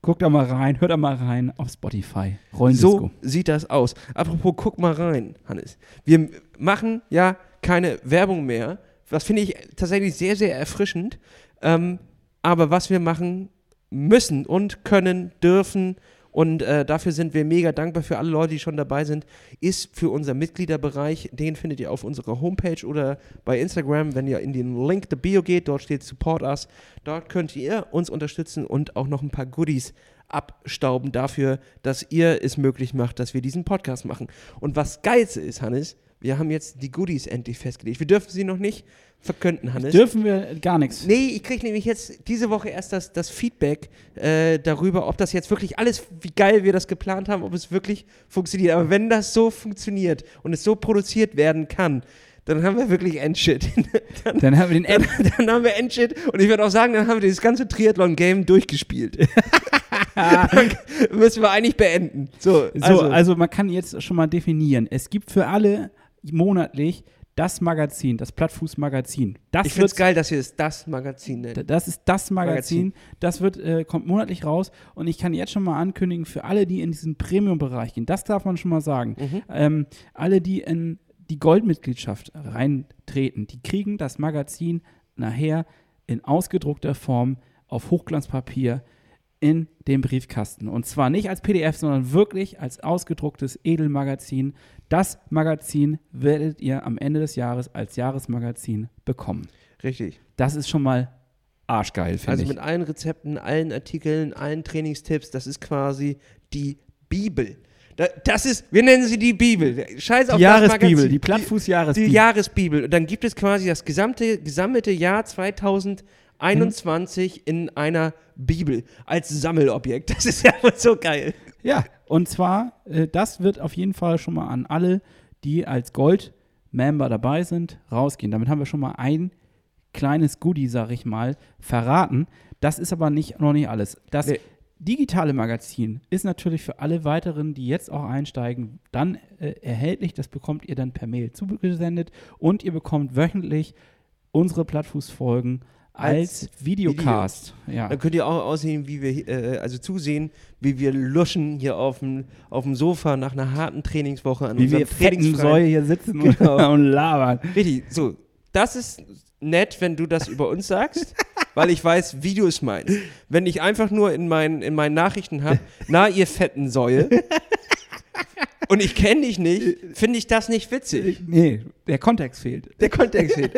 Guckt da mal rein, hört da mal rein auf Spotify. Rollendisco. So sieht das aus. Apropos, guck mal rein, Hannes. Wir machen ja keine Werbung mehr. Das finde ich tatsächlich sehr, sehr erfrischend. Ähm, aber was wir machen müssen und können, dürfen, und äh, dafür sind wir mega dankbar für alle Leute, die schon dabei sind, ist für unser Mitgliederbereich. Den findet ihr auf unserer Homepage oder bei Instagram, wenn ihr in den Link the Bio geht. Dort steht Support Us. Dort könnt ihr uns unterstützen und auch noch ein paar Goodies abstauben dafür, dass ihr es möglich macht, dass wir diesen Podcast machen. Und was geilste ist, Hannes, wir haben jetzt die Goodies endlich festgelegt. Wir dürfen sie noch nicht verkünden, Hannes. Dürfen wir gar nichts. Nee, ich kriege nämlich jetzt diese Woche erst das, das Feedback äh, darüber, ob das jetzt wirklich alles, wie geil wir das geplant haben, ob es wirklich funktioniert. Aber wenn das so funktioniert und es so produziert werden kann, dann haben wir wirklich Endshit. dann, Dann haben wir den dann, dann haben wir Endshit und ich würde auch sagen, dann haben wir dieses ganze Triathlon-Game durchgespielt. dann müssen wir eigentlich beenden. So, So, also, also, man kann jetzt schon mal definieren. Es gibt für alle monatlich das Magazin, das Plattfuß-Magazin. Das ich finde es wird- geil, dass wir es das Magazin nennen. Das ist das Magazin. Das wird, äh, kommt monatlich raus. Und ich kann jetzt schon mal ankündigen, für alle, die in diesen Premium-Bereich gehen, das darf man schon mal sagen. Mhm. Ähm, alle, die in die Goldmitgliedschaft reintreten, die kriegen das Magazin nachher in ausgedruckter Form auf Hochglanzpapier in dem Briefkasten. Und zwar nicht als PDF, sondern wirklich als ausgedrucktes Edelmagazin. Das Magazin werdet ihr am Ende des Jahres als Jahresmagazin bekommen. Richtig. Das ist schon mal arschgeil, finde Also ich. mit allen Rezepten, allen Artikeln, allen Trainingstipps, das ist quasi die Bibel. Da, das ist, wir nennen sie die Bibel. Scheiß auf die Jahresbibel, die Plattfuß-Jahresbibel. Die Jahresbibel. Und dann gibt es quasi das gesamte, gesammelte Jahr 2021 in einer Bibel als Sammelobjekt. Das ist ja so geil. Ja, und zwar, äh, das wird auf jeden Fall schon mal an alle, die als Gold-Member dabei sind, rausgehen. Damit haben wir schon mal ein kleines Goodie, sag ich mal, verraten. Das ist aber nicht, noch nicht alles. Das Nee. digitale Magazin ist natürlich für alle weiteren, die jetzt auch einsteigen, dann äh, erhältlich. Das bekommt ihr dann per Mail zugesendet und ihr bekommt wöchentlich unsere Plattfußfolgen als Videocast. Ja. Dann könnt ihr auch aussehen, wie wir, äh, also zusehen, wie wir luschen hier auf dem, auf dem Sofa nach einer harten Trainingswoche an Wie wir Säue hier sitzen Genau. und, labern. Richtig, so. Das ist nett, wenn du das über uns sagst, weil ich weiß, wie du es meinst. Wenn ich einfach nur in meinen, in meinen Nachrichten habe, na, ihr fetten Säue, und ich kenne dich nicht, finde ich das nicht witzig. Nee, der Kontext fehlt. Der Kontext fehlt.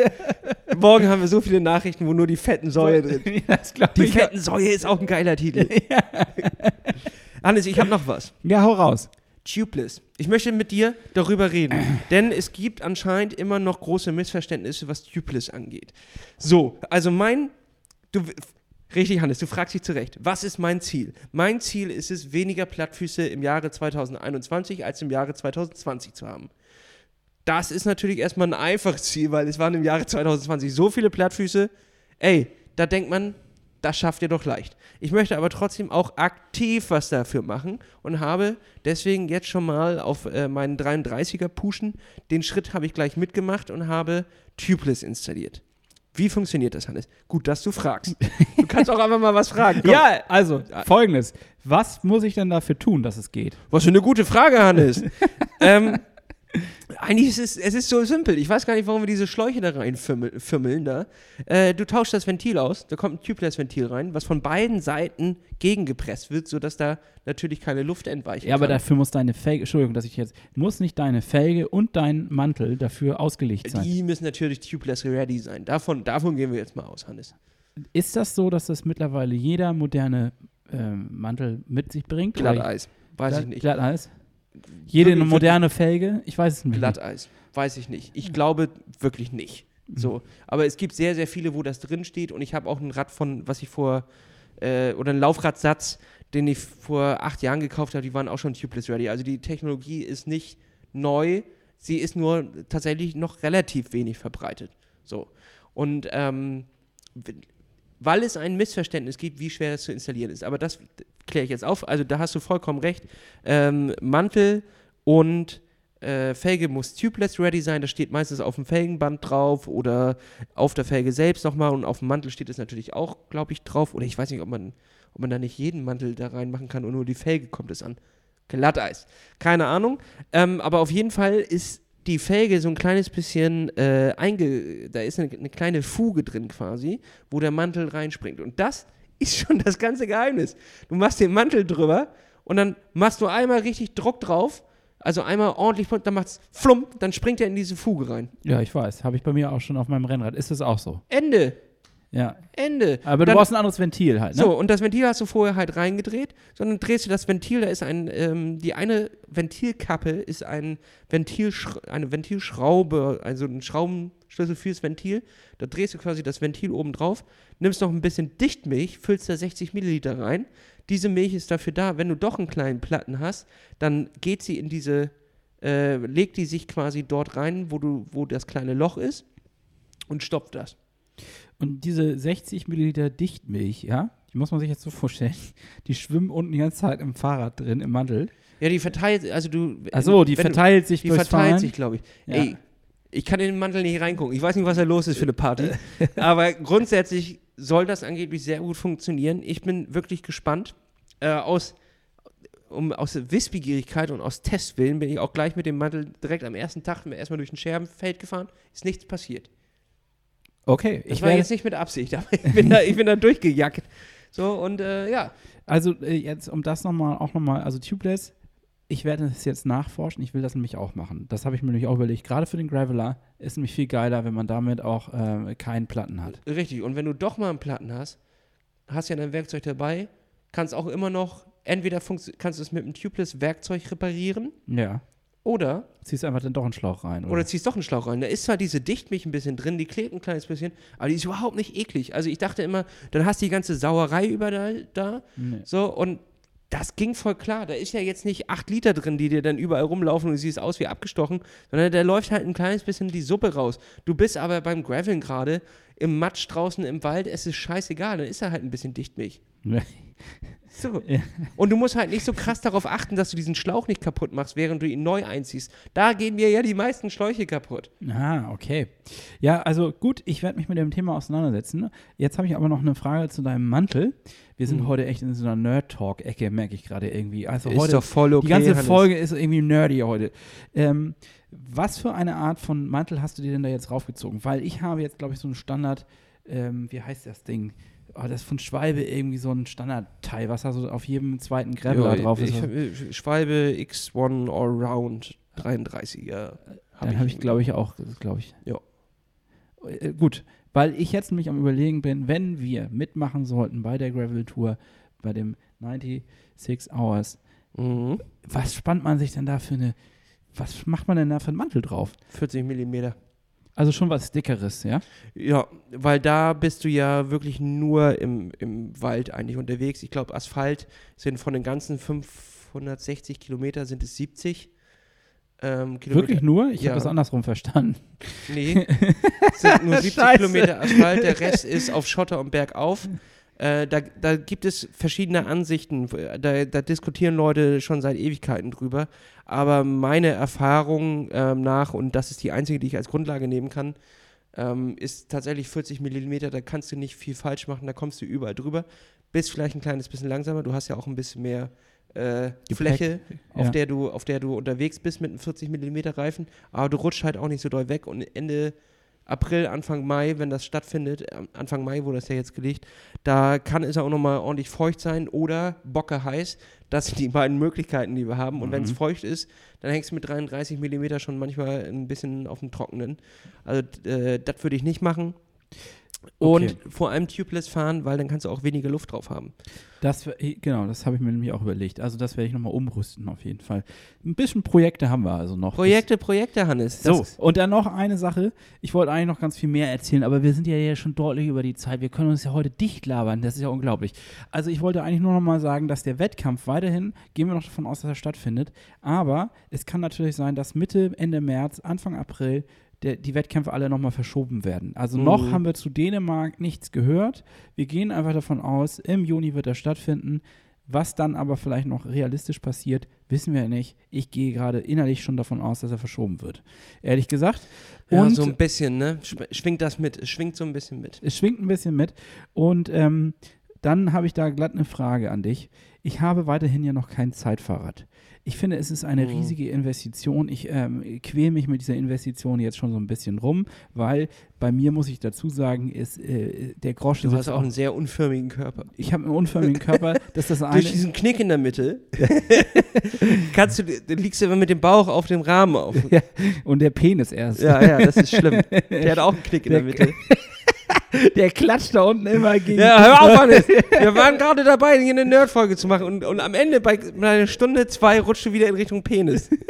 Morgen haben wir so viele Nachrichten, wo nur die fetten Säue drin glaub Die fetten Säue ist auch ein geiler Titel. Hannes, ich habe noch was. Ja, hau raus. Tubeless. Ich möchte mit dir darüber reden, denn es gibt anscheinend immer noch große Missverständnisse, was Tubeless angeht. So, also mein, du, richtig Hannes, du fragst dich zurecht, was ist mein Ziel? Mein Ziel ist es, weniger Plattfüße im Jahre 2021 als im Jahre 2020 zu haben. Das ist natürlich erstmal ein einfaches Ziel, weil es waren im Jahre 2020 so viele Plattfüße. Ey, da denkt man, das schafft ihr doch leicht. Ich möchte aber trotzdem auch aktiv was dafür machen und habe deswegen jetzt schon mal auf äh, meinen 33er Puschen, den Schritt habe ich gleich mitgemacht und habe Tubeless installiert. Wie funktioniert das, Hannes? Gut, dass du fragst. Du kannst auch einfach mal was fragen. Komm. Ja, also folgendes. Was muss ich denn dafür tun, dass es geht? Was für eine gute Frage, Hannes. ähm, eigentlich ist es, es ist so simpel. Ich weiß gar nicht, warum wir diese Schläuche da rein firmel- firmeln da. Äh, du tauschst das Ventil aus, da kommt ein Tubeless-Ventil rein, was von beiden Seiten gegengepresst wird, sodass da natürlich keine Luft entweichen Ja, aber kann. dafür muss deine Felge, Entschuldigung, dass ich jetzt, muss nicht deine Felge und dein Mantel dafür ausgelegt sein. Die müssen natürlich tubeless ready sein. Davon, davon gehen wir jetzt mal aus, Hannes. Ist das so, dass das mittlerweile jeder moderne ähm, Mantel mit sich bringt? Glatteis. Weiß ich nicht. Glatteis? Jede Wirklich- moderne Felge? Ich weiß es nicht. Glatteis. Weiß ich nicht. Ich glaube wirklich nicht. So. Aber es gibt sehr, sehr viele, wo das drin steht. Und ich habe auch ein Rad von, was ich vor, äh, oder einen Laufradsatz, den ich vor acht Jahren gekauft habe, die waren auch schon tubeless ready. Also die Technologie ist nicht neu. Sie ist nur tatsächlich noch relativ wenig verbreitet. So. Und ähm, weil es ein Missverständnis gibt, wie schwer das zu installieren ist. Aber das kläre ich jetzt auf. Also da hast du vollkommen recht. Ähm, Mantel und äh, Felge muss tubeless ready sein. Das steht meistens auf dem Felgenband drauf oder auf der Felge selbst nochmal. Und auf dem Mantel steht es natürlich auch, glaube ich, drauf. Oder ich weiß nicht, ob man, ob man da nicht jeden Mantel da reinmachen kann und nur die Felge kommt es an. Glatteis. Keine Ahnung. Ähm, aber auf jeden Fall ist die Felge so ein kleines bisschen äh, einge... Da ist eine, eine kleine Fuge drin quasi, wo der Mantel reinspringt. Und das ist schon das ganze Geheimnis. Du machst den Mantel drüber und dann machst du einmal richtig Druck drauf, also einmal ordentlich, dann macht's flumm, dann springt er in diese Fuge rein. Ja, ich weiß. Habe ich bei mir auch schon auf meinem Rennrad. Ist das auch so? Ende. Ja. Ende. Aber Dann- du brauchst ein anderes Ventil halt, ne? So, und das Ventil hast du vorher halt reingedreht, sondern drehst du das Ventil, da ist ein, ähm, die eine Ventilkappe ist ein Ventilschra eine Ventilschraube, also ein Schraubenschlüssel fürs Ventil. Da drehst du quasi das Ventil oben drauf, nimmst noch ein bisschen Dichtmilch, füllst da 60 Milliliter rein. Diese Milch ist dafür da, wenn du doch einen kleinen Platten hast, dann geht sie in diese, äh, legt die sich quasi dort rein, wo, du, wo das kleine Loch ist und stopft das. Und diese 60 Milliliter Dichtmilch, ja, die muss man sich jetzt so vorstellen, die schwimmen unten die ganze Zeit im Fahrrad drin, im Mantel. Ja, die verteilt, also du. Achso, die wenn du- verteilt sich Die verteilt Fahren. sich, glaube ich. Ja. Ey, ich kann in den Mantel nicht reingucken. Ich weiß nicht, was da los ist für eine Party. aber grundsätzlich soll das angeblich sehr gut funktionieren. Ich bin wirklich gespannt. Äh, aus, um, aus Wissbegierigkeit und aus Testwillen bin ich auch gleich mit dem Mantel direkt am ersten Tag erstmal durch ein Scherbenfeld gefahren. Ist nichts passiert. Okay, Das ich war jetzt nicht mit Absicht, aber ich bin da, ich bin da durchgejackt. So, und äh, ja. also äh, jetzt um das nochmal, auch nochmal, also Tubeless, ich werde das jetzt nachforschen, ich will das nämlich auch machen. Das habe ich mir nämlich auch überlegt. Gerade für den Graveler ist nämlich viel geiler, wenn man damit auch äh, keinen Platten hat. Richtig, und wenn du doch mal einen Platten hast, hast ja dein Werkzeug dabei, kannst auch immer noch, entweder kannst du es mit einem Tubeless-Werkzeug reparieren Ja. oder, Ziehst einfach dann doch einen Schlauch rein. Oder? oder ziehst doch einen Schlauch rein. Da ist zwar diese Dichtmilch ein bisschen drin, die klebt ein kleines bisschen, aber die ist überhaupt nicht eklig. Also ich dachte immer, dann hast du die ganze Sauerei überall da, Nee. so, und das ging voll klar. Da ist ja jetzt nicht 8 Liter drin, die dir dann überall rumlaufen und du siehst aus wie abgestochen, sondern da läuft halt ein kleines bisschen die Suppe raus. Du bist aber beim Graveln gerade im Matsch draußen im Wald, es ist scheißegal, dann ist da halt ein bisschen Dichtmilch. So. Ja. Und du musst halt nicht so krass darauf achten, dass du diesen Schlauch nicht kaputt machst, während du ihn neu einziehst. Da gehen mir ja die meisten Schläuche kaputt. Ah, okay. Ja, also gut, ich werde mich mit dem Thema auseinandersetzen. Jetzt habe ich aber noch eine Frage zu deinem Mantel. Wir sind Mhm. heute echt in so einer Nerd-Talk-Ecke, merke ich gerade irgendwie. Also Ist heute, doch voll okay. die ganze Hannes. Folge ist irgendwie nerdy heute. Ähm, was für eine Art von Mantel hast du dir denn da jetzt raufgezogen? Weil ich habe jetzt, glaube ich, so einen Standard, ähm, wie heißt das Ding? Oh, das ist von Schwalbe irgendwie so ein Standardteil, was da so auf jedem zweiten Graveler drauf ist. ich, hab- Schwalbe X1 Allround 33er. Dann habe ich, glaube ich, auch, glaube ich. Ja. Äh, gut, weil ich jetzt nämlich am Überlegen bin, wenn wir mitmachen sollten bei der Gravel Tour, bei dem 96 Hours, Mhm. was spannt man sich denn da für eine, was macht man denn da für einen Mantel drauf? 40 Millimeter. Also schon was Dickeres, ja? Ja, weil da bist du ja wirklich nur im, im Wald eigentlich unterwegs. Ich glaube, Asphalt sind von den ganzen 560 Kilometer sind es 70 ähm, Kilometer. Wirklich nur? Ich Ja. habe das andersrum verstanden. Nee, es sind nur 70 Scheiße. Kilometer Asphalt, der Rest ist auf Schotter und bergauf. Äh, da, da gibt es verschiedene Ansichten, da, da diskutieren Leute schon seit Ewigkeiten drüber. Aber meine Erfahrung ähm, nach, und das ist die einzige, die ich als Grundlage nehmen kann, ähm, ist tatsächlich 40 Millimeter, da kannst du nicht viel falsch machen, da kommst du überall drüber. Bist vielleicht ein kleines bisschen langsamer, du hast ja auch ein bisschen mehr äh, Fläche, auf, ja. der du, auf der du unterwegs bist mit einem 40 Millimeter Reifen, aber du rutschst halt auch nicht so doll weg. Und Ende April, Anfang Mai, wenn das stattfindet, ähm, Anfang Mai wurde das ja jetzt gelegt, da kann es auch nochmal ordentlich feucht sein oder bocke heiß. Das sind die beiden Möglichkeiten, die wir haben. Und wenn es Mhm. feucht ist, dann hängst du mit 33 Millimeter schon manchmal ein bisschen auf dem Trockenen. Also äh, das würde ich nicht machen. Und Okay. vor allem tubeless fahren, weil dann kannst du auch weniger Luft drauf haben. Das, genau, das habe ich mir nämlich auch überlegt. Also das werde ich nochmal umrüsten auf jeden Fall. Ein bisschen Projekte haben wir also noch. Projekte, Projekte, Hannes. So, und dann noch eine Sache. Ich wollte eigentlich noch ganz viel mehr erzählen, aber wir sind ja hier schon deutlich über die Zeit. Wir können uns ja heute dicht labern. Das ist ja unglaublich. Also ich wollte eigentlich nur noch mal sagen, dass der Wettkampf weiterhin, gehen wir noch davon aus, dass er stattfindet. Aber es kann natürlich sein, dass Mitte, Ende März, Anfang April der, die Wettkämpfe alle nochmal verschoben werden. Also Mhm. noch haben wir zu Dänemark nichts gehört. Wir gehen einfach davon aus, im Juni wird er stattfinden. Was dann aber vielleicht noch realistisch passiert, wissen wir nicht. Ich gehe gerade innerlich schon davon aus, dass er verschoben wird. Ehrlich gesagt. ja, Und so ein bisschen, ne? Schw- Schwingt das mit, es schwingt so ein bisschen mit. es schwingt ein bisschen mit. Und ähm, dann habe ich da glatt eine Frage an dich. Ich habe weiterhin ja noch kein Zeitfahrrad. Ich finde, es ist eine Mhm. riesige Investition. Ich ähm, quäle mich mit dieser Investition jetzt schon so ein bisschen rum, weil bei mir, muss ich dazu sagen, ist äh, der Groschen Du hast auch einen sehr unförmigen Körper. Ich habe einen unförmigen Körper. Das das eine. Durch diesen Knick in der Mitte kannst du, du liegst du immer mit dem Bauch auf dem Rahmen auf. und der Penis erst. Ja, ja, das ist schlimm. Der hat auch einen Knick in der Der- Mitte. Der klatscht da unten immer gegen. Ja, hör auf, Hannes. Wir waren gerade dabei, hier eine Nerd-Folge zu machen und, und am Ende bei, einer Stunde zwei rutscht du wieder in Richtung Penis.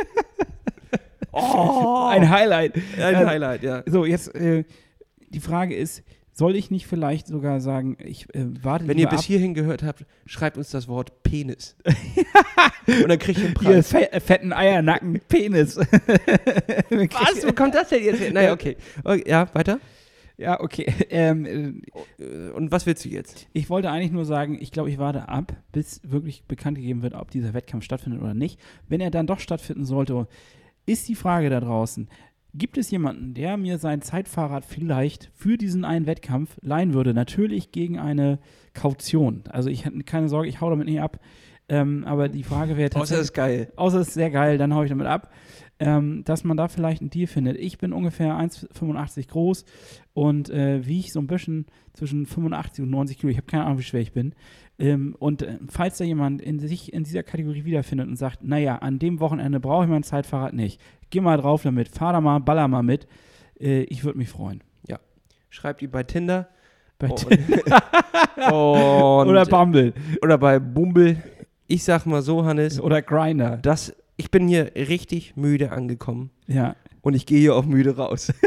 Oh, Ein Highlight. ein Ja. Highlight, ja. So, jetzt äh, die Frage ist, soll ich nicht vielleicht sogar sagen, ich äh, warte Wenn ihr bis ab, hierhin gehört habt, schreibt uns das Wort Penis. und dann kriegt ihr einen Preis. fe fetten Eiernacken, Penis. Was? Wo kommt das denn jetzt her? Naja, okay. okay. Ja, weiter. Ja, okay. Ähm, äh, Und was willst du jetzt? ich wollte eigentlich nur sagen, ich glaube, ich warte ab, bis wirklich bekannt gegeben wird, ob dieser Wettkampf stattfindet oder nicht. Wenn er dann doch stattfinden sollte, ist die Frage da draußen, gibt es jemanden, der mir sein Zeitfahrrad vielleicht für diesen einen Wettkampf leihen würde? Natürlich gegen eine Kaution. Also ich hätte keine Sorge, ich hau damit nicht ab. Ähm, aber die Frage wäre Außer tatsächlich, ist geil. außer es ist sehr geil, dann hau ich damit ab, ähm, dass man da vielleicht einen Deal findet. Ich bin ungefähr 1,85 groß und äh, wiege so ein bisschen zwischen 85 und 90 Kilo. Ich habe keine Ahnung, wie schwer ich bin. Ähm, und äh, falls da jemand in sich in dieser Kategorie wiederfindet und sagt, naja, an dem Wochenende brauche ich mein Zeitfahrrad nicht, geh mal drauf damit, fahr da mal, baller mal mit. Äh, ich würde mich freuen. Schreibt die bei Tinder. Bei Oh, Und, oder Bumble oder bei Bumble. Ich sag mal so, Hannes, oder Grinder. dass ich bin hier richtig müde angekommen Ja. und ich gehe hier auch müde raus.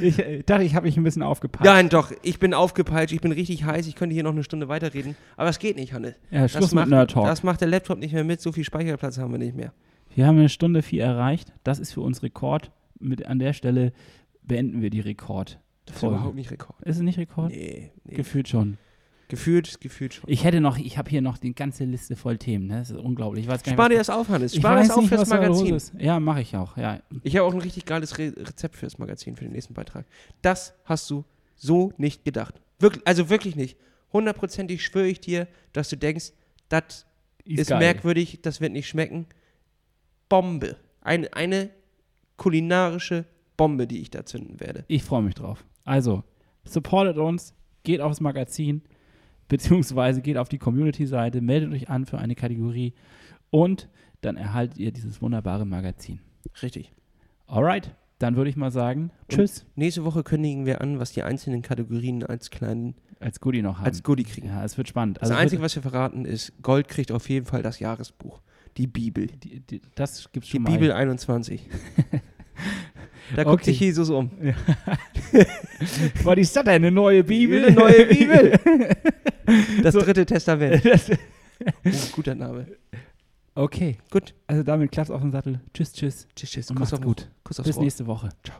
Ich äh, dachte, ich habe mich ein bisschen aufgepasst. Nein, doch, ich bin aufgepeitscht, ich bin richtig heiß, ich könnte hier noch eine Stunde weiterreden, aber es geht nicht, Hannes. Ja, Schluss Das mit macht, Talk. das macht der Laptop nicht mehr mit, so viel Speicherplatz haben wir nicht mehr. Wir haben eine Stunde vier erreicht. Das ist für uns Rekord. Mit, an der Stelle beenden wir die Rekord. Das ist überhaupt nicht Rekord. Ist es nicht Rekord? Nee, nee. Gefühlt schon. Gefühlt, gefühlt schon. Ich hätte noch, ich habe hier noch die ganze Liste voll Themen. Ne? Das ist unglaublich. Ich weiß gar nicht, Spar dir das auf, Hannes. ich Spar das auf nicht, fürs Magazin. ist. Ja, mache ich auch. Ja. Ich habe auch ein richtig geiles Re Rezept fürs Magazin, für den nächsten Beitrag. Das hast du so nicht gedacht. Wirklich, also wirklich nicht. Hundertprozentig schwöre ich dir, dass du denkst, das ist, geil. merkwürdig, das wird nicht schmecken. Bombe. Eine, eine kulinarische Bombe, die ich da zünden werde. Ich freue mich drauf. Also, supportet uns, geht aufs Magazin, beziehungsweise geht auf die Community-Seite, meldet euch an für eine Kategorie und dann erhaltet ihr dieses wunderbare Magazin. Richtig. Alright, dann würde ich mal sagen, tschüss. Nächste Woche kündigen wir an, was die einzelnen Kategorien als kleinen, Als Goodie noch haben. als Goodie kriegen. ja, es wird spannend. Das Also Einzige, wird, was wir verraten, ist, Gold kriegt auf jeden Fall das Jahresbuch. Die Bibel. die, die, das gibt's Die schon mal. Bibel 21. da guckt Okay. sich Jesus um. Was ist das denn, eine neue Bibel? Eine neue Bibel. Das So. dritte Testament. Das- Oh, guter Name. okay, Gut. also damit klappt's auf den Sattel. Tschüss, tschüss. Tschüss, tschüss. Und Kuss macht's auf gut. Kuss aufs Bis Ohr. nächste Woche. Ciao.